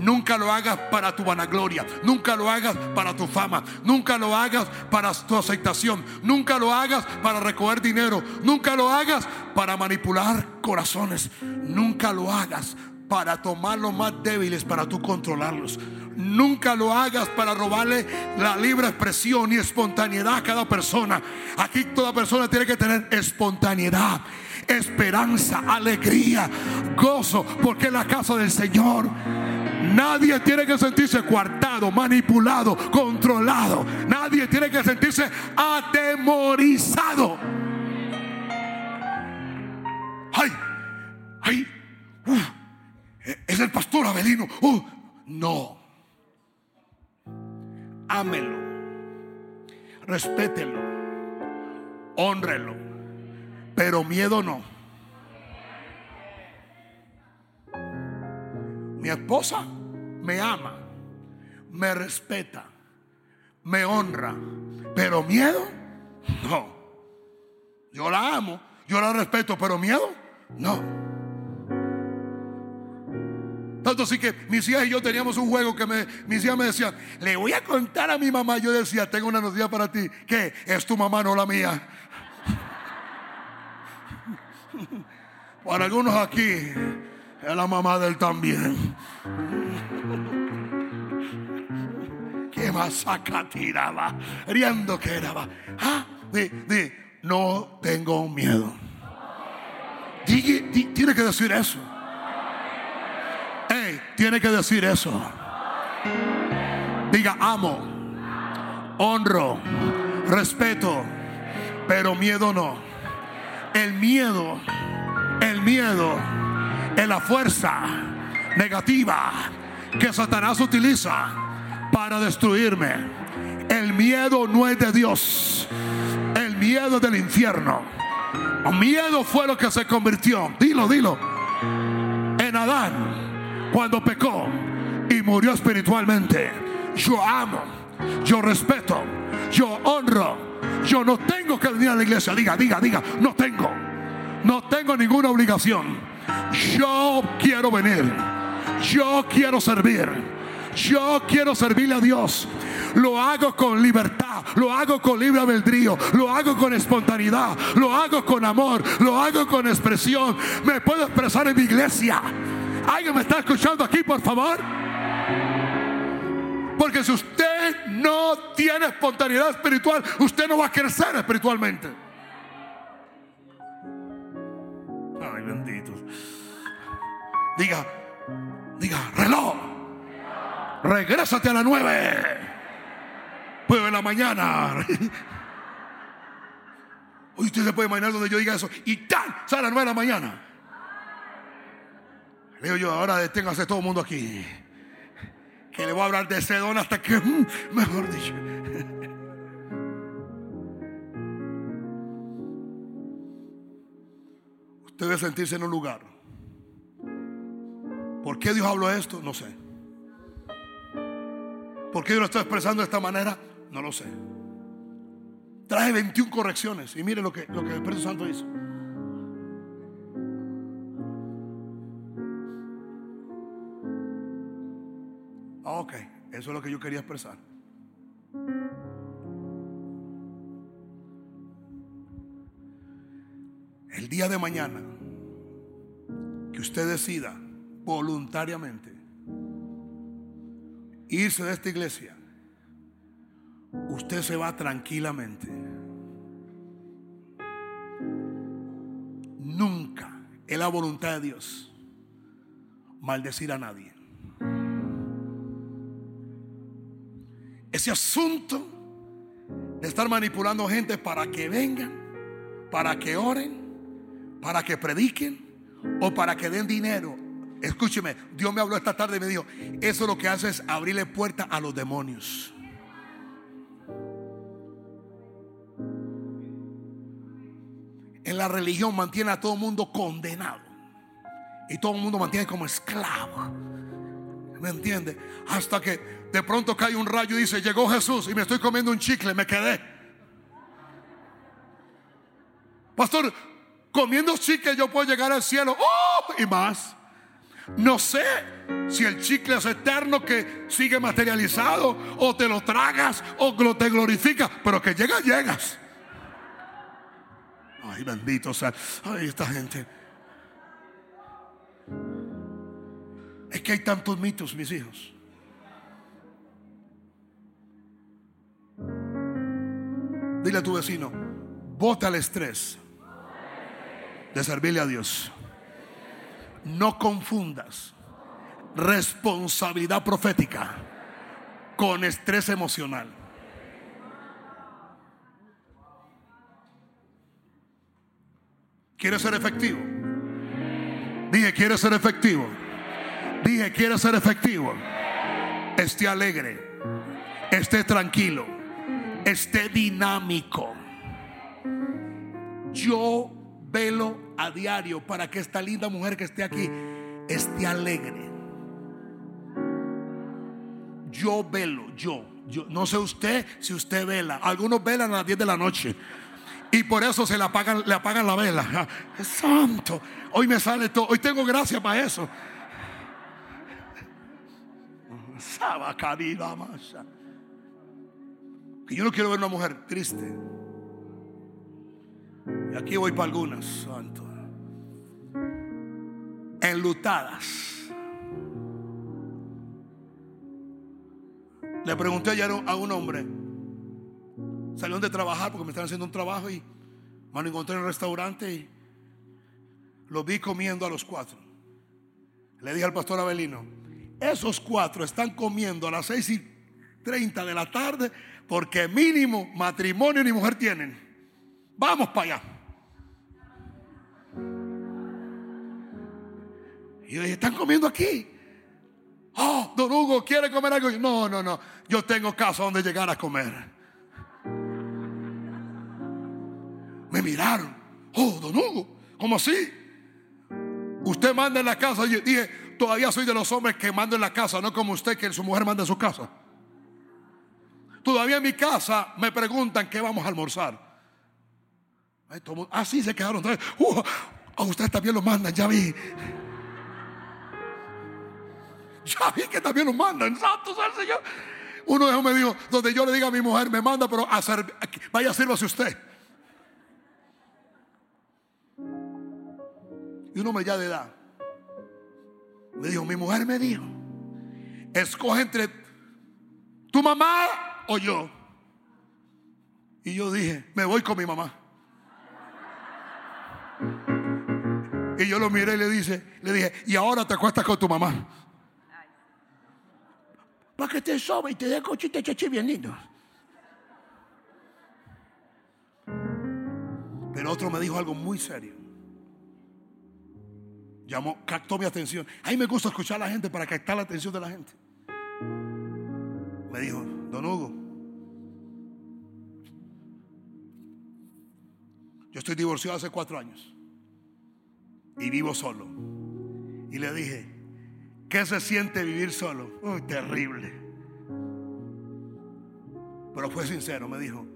Nunca lo hagas para tu vanagloria. Nunca lo hagas para tu fama. Nunca lo hagas para tu aceptación. Nunca lo hagas para recoger dinero. Nunca lo hagas para manipular corazones. Nunca lo hagas para tomar los más débiles para tú controlarlos. Nunca lo hagas para robarle la libre expresión y espontaneidad a cada persona. Aquí toda persona tiene que tener espontaneidad, esperanza, alegría, gozo, porque en la casa del Señor nadie tiene que sentirse coartado, manipulado, controlado. Nadie tiene que sentirse atemorizado. Ay, ay, es el pastor Abelino. Uh, no. Ámelo. Respételo. Honrelo. Pero miedo no. Mi esposa me ama, me respeta, me honra, pero miedo no. Yo la amo, yo la respeto, pero miedo no. Tanto así que mis hijas y yo teníamos un juego que me, mis hijas me decían, le voy a contar a mi mamá. Yo decía, tengo una noticia para ti, que es tu mamá, no la mía. Para algunos aquí, es la mamá de él también. Qué masaca tiraba, riendo que era. Ah, di, no tengo miedo. tiene que decir eso tiene que decir eso. Diga, amo, honro, respeto, pero miedo no. El miedo, el miedo es la fuerza negativa que Satanás utiliza para destruirme. El miedo no es de Dios. El miedo es del infierno. Miedo fue lo que se convirtió. Dilo, dilo. En Adán cuando pecó y murió espiritualmente. Yo amo, yo respeto, yo honro. Yo no tengo que venir a la iglesia. Diga, diga, diga, no tengo. No tengo ninguna obligación. Yo quiero venir. Yo quiero servir. Yo quiero servirle a Dios. Lo hago con libertad, lo hago con libre albedrío, lo hago con espontaneidad, lo hago con amor, lo hago con expresión. Me puedo expresar en mi iglesia. ¿Alguien me está escuchando aquí, por favor? Porque si usted no tiene espontaneidad espiritual, usted no va a crecer espiritualmente. Diga, diga, reloj. Regrésate a las nueve. Pues en la mañana. Hoy usted se puede imaginar donde yo diga eso. Y tal, sale a las nueve de la mañana. Le digo yo, ahora deténgase todo el mundo aquí. Que le voy a hablar de ese hasta que, mm, mejor dicho. Usted debe sentirse en un lugar ¿Por qué Dios habló esto? No sé. ¿Por qué Dios lo está expresando de esta manera? No lo sé. Traje 21 correcciones y mire lo que, lo que el Espíritu Santo hizo. Ah, ok, eso es lo que yo quería expresar. El día de mañana que usted decida voluntariamente irse de esta iglesia, usted se va tranquilamente. Nunca es la voluntad de Dios maldecir a nadie. Ese asunto de estar manipulando gente para que vengan, para que oren, para que prediquen o para que den dinero. Escúcheme, Dios me habló esta tarde y me dijo, eso lo que hace es abrirle puerta a los demonios. En la religión mantiene a todo el mundo condenado. Y todo el mundo mantiene como esclavo. ¿Me entiende? Hasta que de pronto cae un rayo y dice, llegó Jesús y me estoy comiendo un chicle, me quedé. Pastor, comiendo chicle yo puedo llegar al cielo. ¡Oh! Y más. No sé si el chicle es eterno que sigue materializado o te lo tragas o te glorifica, pero que llegas, llegas. Ay, bendito sea. Ay, esta gente. Es que hay tantos mitos, mis hijos. Dile a tu vecino, bota el estrés de servirle a Dios. No confundas responsabilidad profética con estrés emocional. ¿Quieres ser efectivo? Dije, ¿quieres ser efectivo? Dije, ¿quieres ser efectivo? Esté alegre, esté tranquilo, esté dinámico. Yo velo a diario para que esta linda mujer que esté aquí esté alegre. Yo velo, yo, yo, no sé usted si usted vela. Algunos velan a las 10 de la noche. Y por eso se le apagan, le apagan la vela. Santo. Hoy me sale todo. Hoy tengo gracia para eso. Que yo no quiero ver una mujer triste. Y aquí voy para algunas, santo. Enlutadas. Le pregunté ayer a un hombre Salieron de trabajar porque me están haciendo un trabajo y me lo encontré en el restaurante y lo vi comiendo a los cuatro. Le dije al pastor Abelino, esos cuatro están comiendo a las seis y treinta de la tarde porque mínimo matrimonio ni mujer tienen. Vamos para allá. Y yo dije, ¿están comiendo aquí? Oh, don Hugo, ¿quiere comer algo? No, no, no. Yo tengo casa donde llegar a comer. Me miraron. Oh, don Hugo, ¿cómo así? Usted manda en la casa. Yo dije, todavía soy de los hombres que mando en la casa, no como usted que su mujer manda en su casa. Todavía en mi casa me preguntan qué vamos a almorzar. Así se quedaron. Uh, a ustedes también lo mandan, ya vi. Ya vi que también lo mandan. Santo sea el Señor. Uno de ellos me dijo, donde yo le diga a mi mujer, me manda, pero a hacer, vaya, sírvase usted. Y un hombre ya de edad me dijo, mi mujer me dijo, escoge entre tu mamá o yo. Y yo dije, me voy con mi mamá. Y yo lo miré y le dije, le dije, y ahora te acuestas con tu mamá. Para que te sobe y te dé cochita chachi bien lindo. Pero otro me dijo algo muy serio llamó, captó mi atención. A mí me gusta escuchar a la gente para captar la atención de la gente. Me dijo, don Hugo, yo estoy divorciado hace cuatro años y vivo solo. Y le dije, ¿Qué se siente vivir solo? Uy, terrible. Pero fue sincero, me dijo,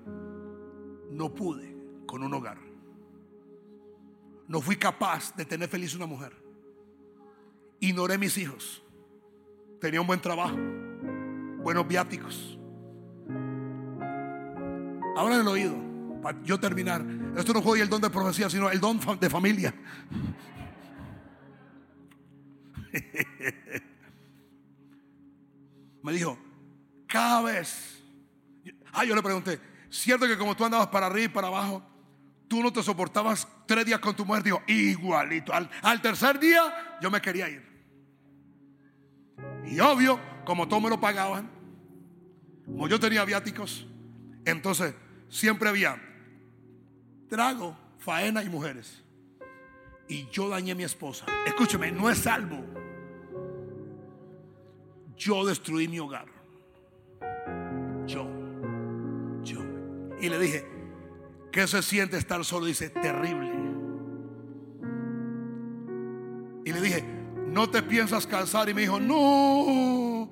no pude con un hogar. No fui capaz de tener feliz una mujer. Ignoré mis hijos. Tenía un buen trabajo, buenos viáticos. Ahora en el oído, para yo terminar. Esto no fue el don de profecía, sino el don de familia. Me dijo, cada vez. Ah, yo le pregunté, ¿cierto que como tú andabas para arriba y para abajo, tú no te soportabas tres días con tu mujer? Dijo, igualito. Al, tercer día yo me quería ir. Y obvio, como todos me lo pagaban, como yo tenía viáticos, entonces siempre había trago, faena y mujeres. Y yo dañé a mi esposa. Escúcheme, no es salvo. Yo destruí mi hogar. Yo. Yo. Y le dije, ¿qué se siente estar solo? Dice, terrible. Y le dije, ¿no te piensas casar? Y me dijo, no,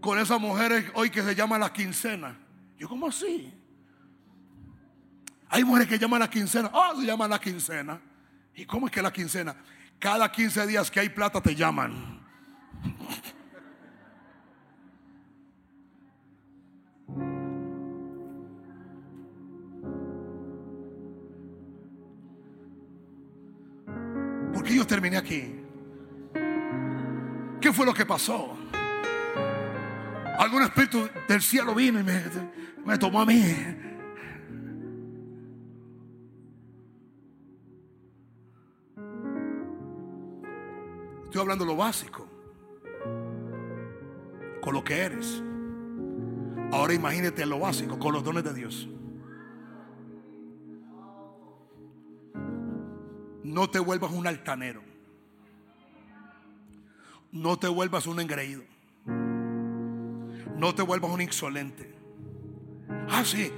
con esas mujeres hoy que se llama la quincena. Yo, ¿cómo así? Hay mujeres que llaman la quincena. Ah, se llama la quincena. ¿Y cómo es que la quincena? Cada 15 días que hay plata te llaman. Terminé aquí? ¿Qué fue lo que pasó? Algún espíritu del cielo vino y me, me tomó a mí. Estoy hablando lo básico. Con lo que eres. Ahora imagínate lo básico, con los dones de Dios. No te vuelvas un altanero. No te vuelvas un engreído. No te vuelvas un insolente. Ah, sí,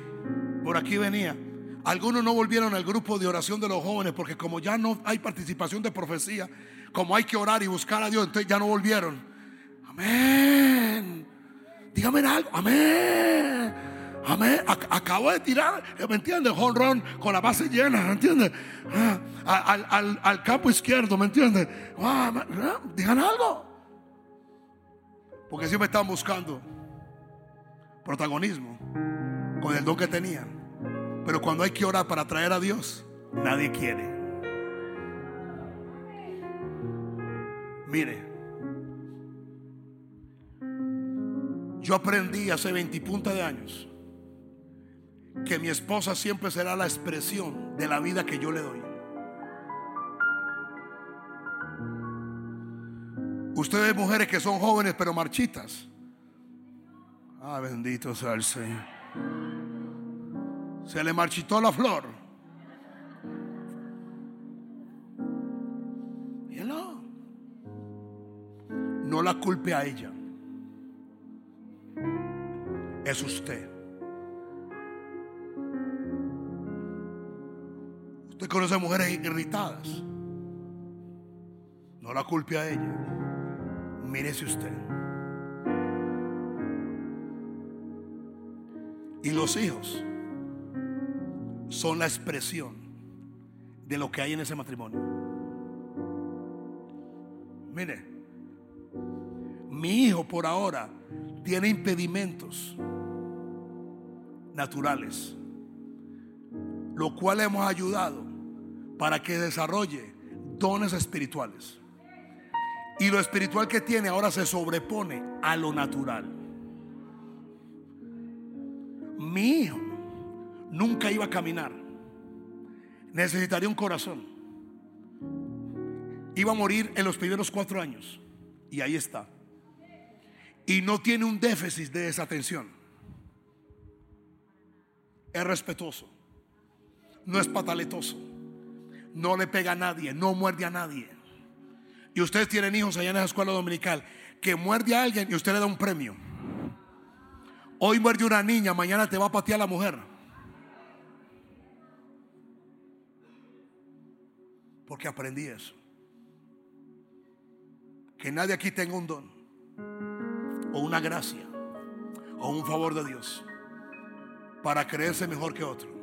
por aquí venía. Algunos no volvieron al grupo de oración de los jóvenes porque como ya no hay participación de profecía, como hay que orar y buscar a Dios, entonces ya no volvieron. Amén. Dígame algo. Amén. Amén. Acabo de tirar, ¿me entiendes? Con la base llena, ¿me entiendes? Ah, al, campo izquierdo, ¿me entiendes? Ah, digan algo. Porque siempre están buscando protagonismo con el don que tenían. Pero cuando hay que orar para traer a Dios, nadie quiere. Mire, yo aprendí hace 20 punta de años que mi esposa siempre será la expresión de la vida que yo le doy. Ustedes mujeres que son jóvenes pero marchitas. Ah, bendito sea el Señor. Se le marchitó la flor. No la culpe a ella. Es usted. Usted conoce mujeres irritadas. No la culpe a ella. Mírese usted. Y los hijos son la expresión de lo que hay en ese matrimonio. Mire, mi hijo por ahora tiene impedimentos naturales, lo cual hemos ayudado para que desarrolle dones espirituales. Y lo espiritual que tiene ahora se sobrepone a lo natural. Mi hijo nunca iba a caminar. Necesitaría un corazón. Iba a morir en los primeros cuatro años. Y ahí está y no tiene un déficit de desatención. Es respetuoso, no es pataletoso, no le pega a nadie, no muerde a nadie. Y ustedes tienen hijos allá en la escuela dominical que muerde a alguien y usted le da un premio. Hoy muerde una niña, mañana te va a patear la mujer. Porque aprendí eso. que nadie aquí tenga un don o una gracia o un favor de Dios para creerse mejor que otro.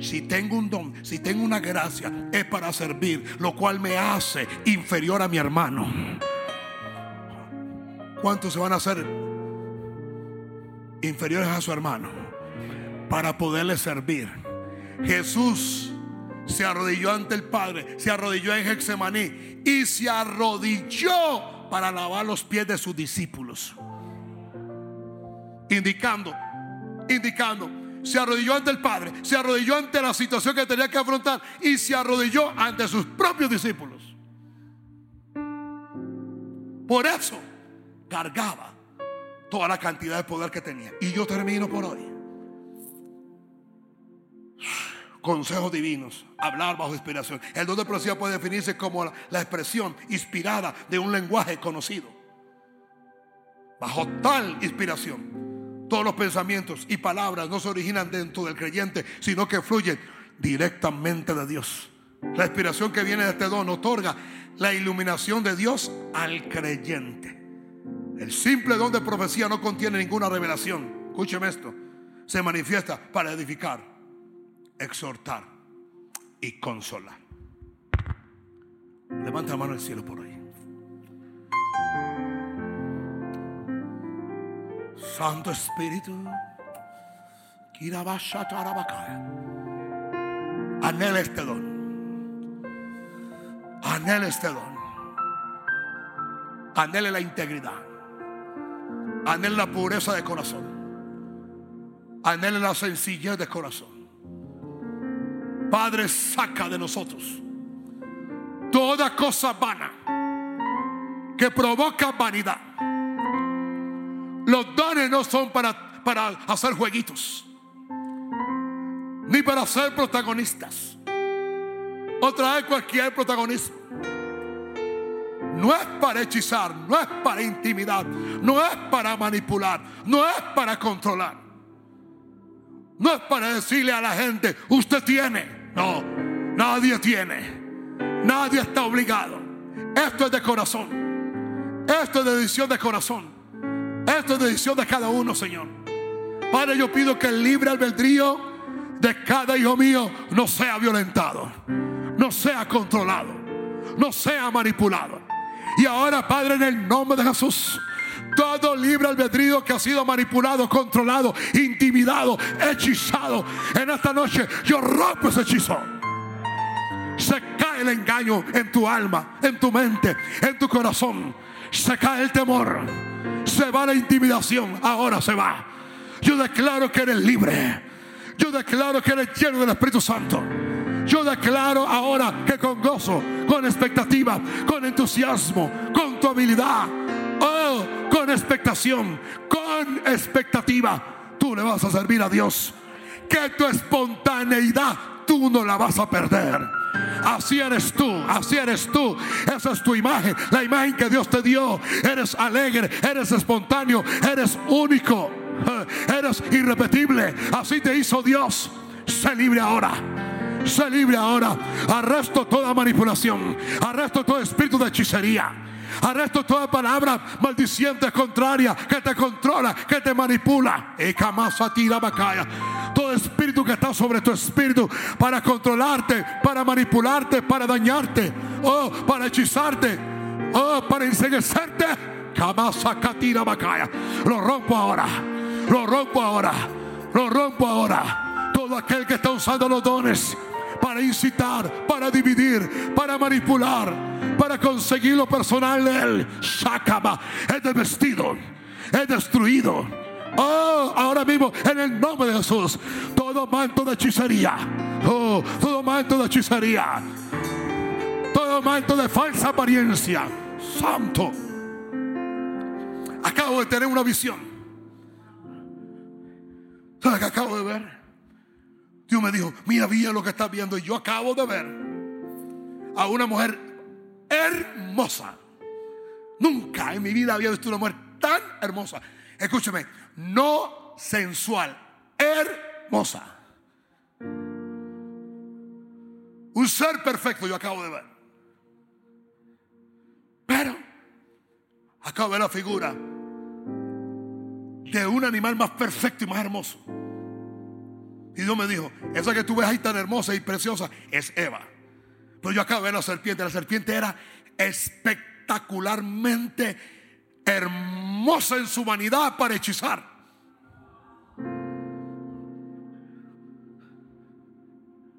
Si tengo un don, si tengo una gracia, es para servir, lo cual me hace inferior a mi hermano. ¿Cuántos se van a hacer inferiores a su hermano para poderle servir? Jesús se arrodilló ante el Padre, se arrodilló en Hexemaní y se arrodilló para lavar los pies de sus discípulos. Indicando, indicando, se arrodilló ante el Padre, se arrodilló ante la situación que tenía que afrontar y se arrodilló ante sus propios discípulos. Por eso cargaba toda la cantidad de poder que tenía. Y yo termino por hoy. Consejos divinos, hablar bajo inspiración. El don de profecía puede definirse como la expresión inspirada de un lenguaje conocido. Bajo tal inspiración, todos los pensamientos y palabras no se originan dentro del creyente, sino que fluyen directamente de Dios. La inspiración que viene de este don otorga la iluminación de Dios al creyente. El simple don de profecía no contiene ninguna revelación. Escúcheme esto. Se manifiesta para edificar, exhortar y consolar. Levanta la mano al cielo por ahí. Santo Espíritu, anhela este don. Anhela este don. Anhele la integridad. Anhele la pureza de corazón. Anhele la sencillez de corazón. Padre, saca de nosotros toda cosa vana que provoca vanidad. Los dones no son para, para hacer jueguitos, ni para ser protagonistas, o traer cualquier protagonismo. No es para hechizar, no es para intimidar, no es para manipular, no es para controlar. No es para decirle a la gente, usted tiene. No, nadie tiene. Nadie está obligado. Esto es de corazón. Esto es de decisión de corazón. Esto es de decisión de cada uno, Señor. Padre, yo pido que el libre albedrío de cada hijo mío no sea violentado, no sea controlado, no sea manipulado. Y ahora, Padre, en el nombre de Jesús, todo libre albedrío que ha sido manipulado, controlado, intimidado, hechizado, en esta noche yo rompo ese hechizo. Se cae el engaño en tu alma, en tu mente, en tu corazón. Se cae el temor. Se va la intimidación. Ahora se va. Yo declaro que eres libre. Yo declaro que eres lleno del Espíritu Santo. Yo declaro ahora que con gozo, con expectativa, con entusiasmo, con tu habilidad, oh, con expectación, con expectativa, tú le vas a servir a Dios. Que tu espontaneidad tú no la vas a perder. Así eres tú, así eres tú. Esa es tu imagen, la imagen que Dios te dio. Eres alegre, eres espontáneo, eres único, eres irrepetible. Así te hizo Dios. Sé libre ahora. Sé libre ahora. Arresto toda manipulación. Arresto todo espíritu de hechicería. Arresto toda palabra maldiciente contraria que te controla, que te manipula. Todo espíritu que está sobre tu espíritu para controlarte, para manipularte, para dañarte, oh, para hechizarte, oh, para enseguecerte. Lo rompo ahora. Lo rompo ahora. Lo rompo ahora. Todo aquel que está usando los dones para incitar, para dividir, para manipular, para conseguir lo personal de él. Shakaba es desvestido, es destruido. Oh, ahora mismo en el nombre de Jesús, todo manto de hechicería, oh, todo manto de hechicería, todo manto de falsa apariencia, santo. Acabo de tener una visión. ¿Sabes qué acabo de ver? Dios me dijo, mira, mira lo que estás viendo. Y yo acabo de ver a una mujer hermosa. Nunca en mi vida había visto una mujer tan hermosa. Escúcheme, no sensual, hermosa. Un ser perfecto yo acabo de ver. Pero acabo de ver la figura de un animal más perfecto y más hermoso. Y Dios me dijo, esa que tú ves ahí tan hermosa y preciosa es Eva. Pero yo ver la serpiente. La serpiente era espectacularmente hermosa en su humanidad para hechizar.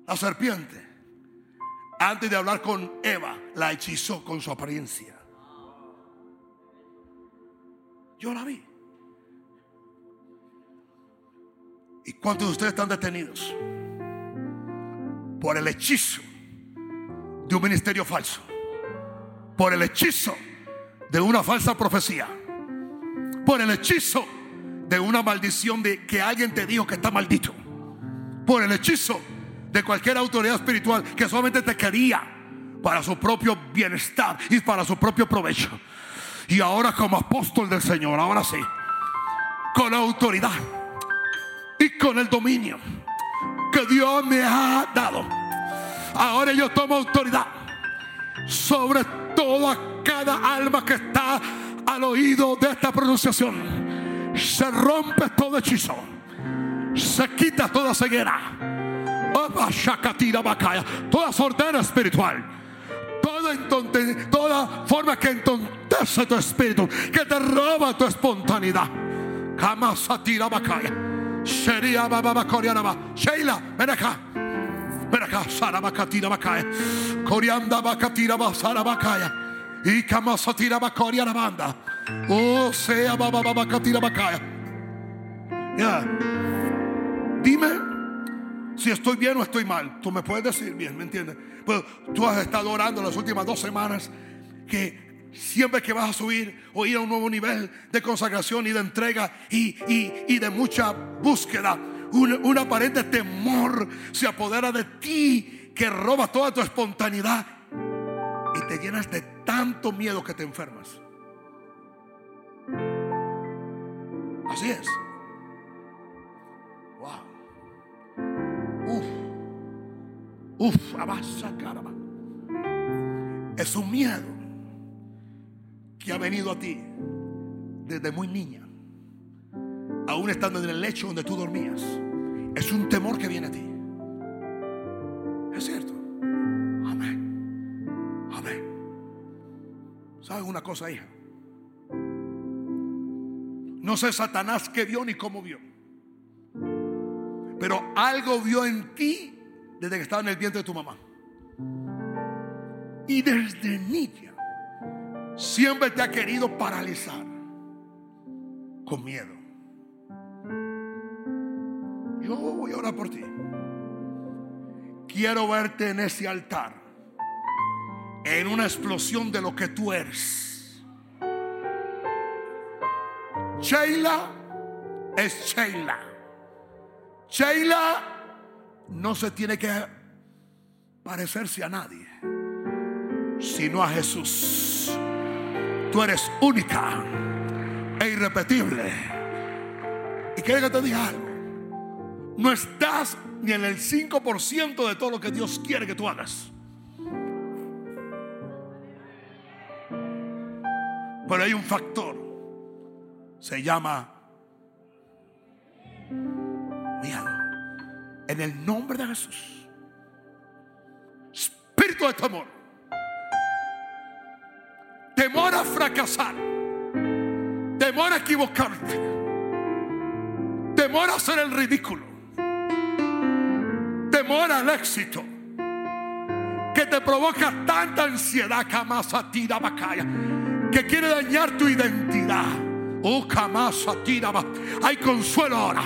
La serpiente, antes de hablar con Eva, la hechizó con su apariencia. Yo la vi. ¿Y cuántos de ustedes están detenidos? Por el hechizo de un ministerio falso. Por el hechizo de una falsa profecía. Por el hechizo de una maldición de que alguien te dijo que está maldito. Por el hechizo de cualquier autoridad espiritual que solamente te quería para su propio bienestar y para su propio provecho. Y ahora como apóstol del Señor, ahora sí, con autoridad con el dominio que Dios me ha dado. Ahora yo tomo autoridad sobre toda cada alma que está al oído de esta pronunciación. Se rompe todo hechizo. Se quita toda ceguera. Toda sordera espiritual. Toda, toda forma que entontece tu espíritu. Que te roba tu espontaneidad. Bakaya. Corianaba. Sheila, ven acá. Ven acá, Sarabakatira Bakaya. Corianda Bakatira Basarabakaya. Y Kamasatira Bakoriana Banda. Oh, sea Baba Bakatira Bakaya. Ya. Dime si estoy bien o estoy mal. Tú me puedes decir bien, ¿me entiendes? Pues tú has estado orando las últimas dos semanas que Siempre que vas a subir o ir a un nuevo nivel de consagración y de entrega y, de mucha búsqueda, un, aparente temor se apodera de ti que roba toda tu espontaneidad y te llenas de tanto miedo que te enfermas. Así es. Wow. Uf. Uf, caramba. Es un miedo que ha venido a ti desde muy niña, aún estando en el lecho donde tú dormías. Es un temor que viene a ti. Es cierto. Amén. Amén. ¿Sabes una cosa, hija? No sé Satanás qué vio ni cómo vio. Pero algo vio en ti desde que estaba en el vientre de tu mamá. Y desde niña siempre te ha querido paralizar con miedo. Yo voy a orar por ti. Quiero verte en ese altar, en una explosión de lo que tú eres. Sheila es Sheila. Sheila no se tiene que parecerse a nadie, sino a Jesús. Tú eres única e irrepetible. Y quiero que te diga algo. No estás ni en el 5% de todo lo que Dios quiere que tú hagas. Pero hay un factor. Se llama miedo. En el nombre de Jesús. Espíritu de temor temor a fracasar, temor a equivocarte, temor a hacer el ridículo, temor al éxito, que te provoca tanta ansiedad, tira que quiere dañar tu identidad. Oh, tira Hay consuelo ahora.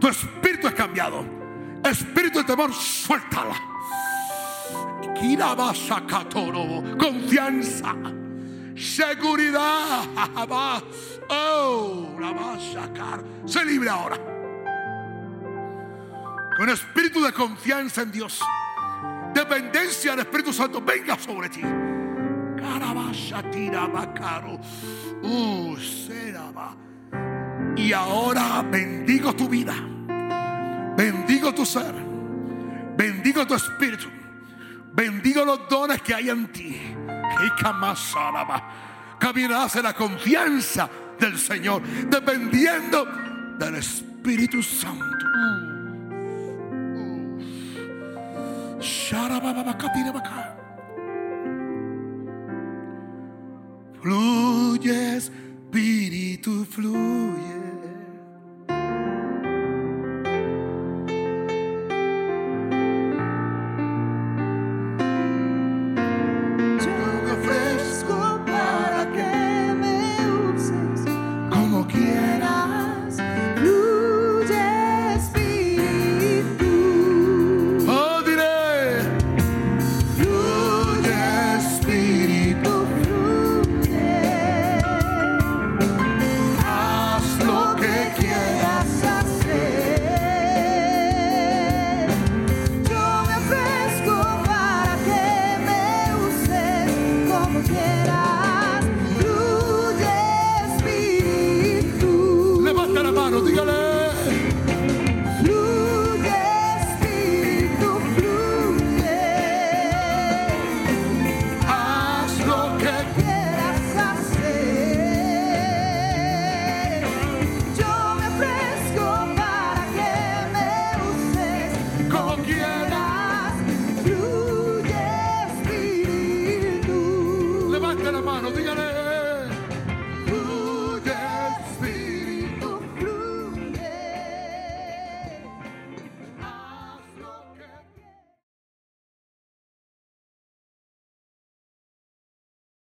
Tu espíritu es cambiado. Espíritu de temor, suéltala. Confianza seguridad. Oh, la va a sacar. Se libre ahora. Con espíritu de confianza en Dios. Dependencia del Espíritu Santo venga sobre ti. Uh, y ahora bendigo tu vida. Bendigo tu ser. Bendigo tu espíritu. Bendigo los dones que hay en ti. Y alaba. Caminarás en la confianza del Señor, dependiendo del Espíritu Santo. Fluyes, Espíritu, fluye.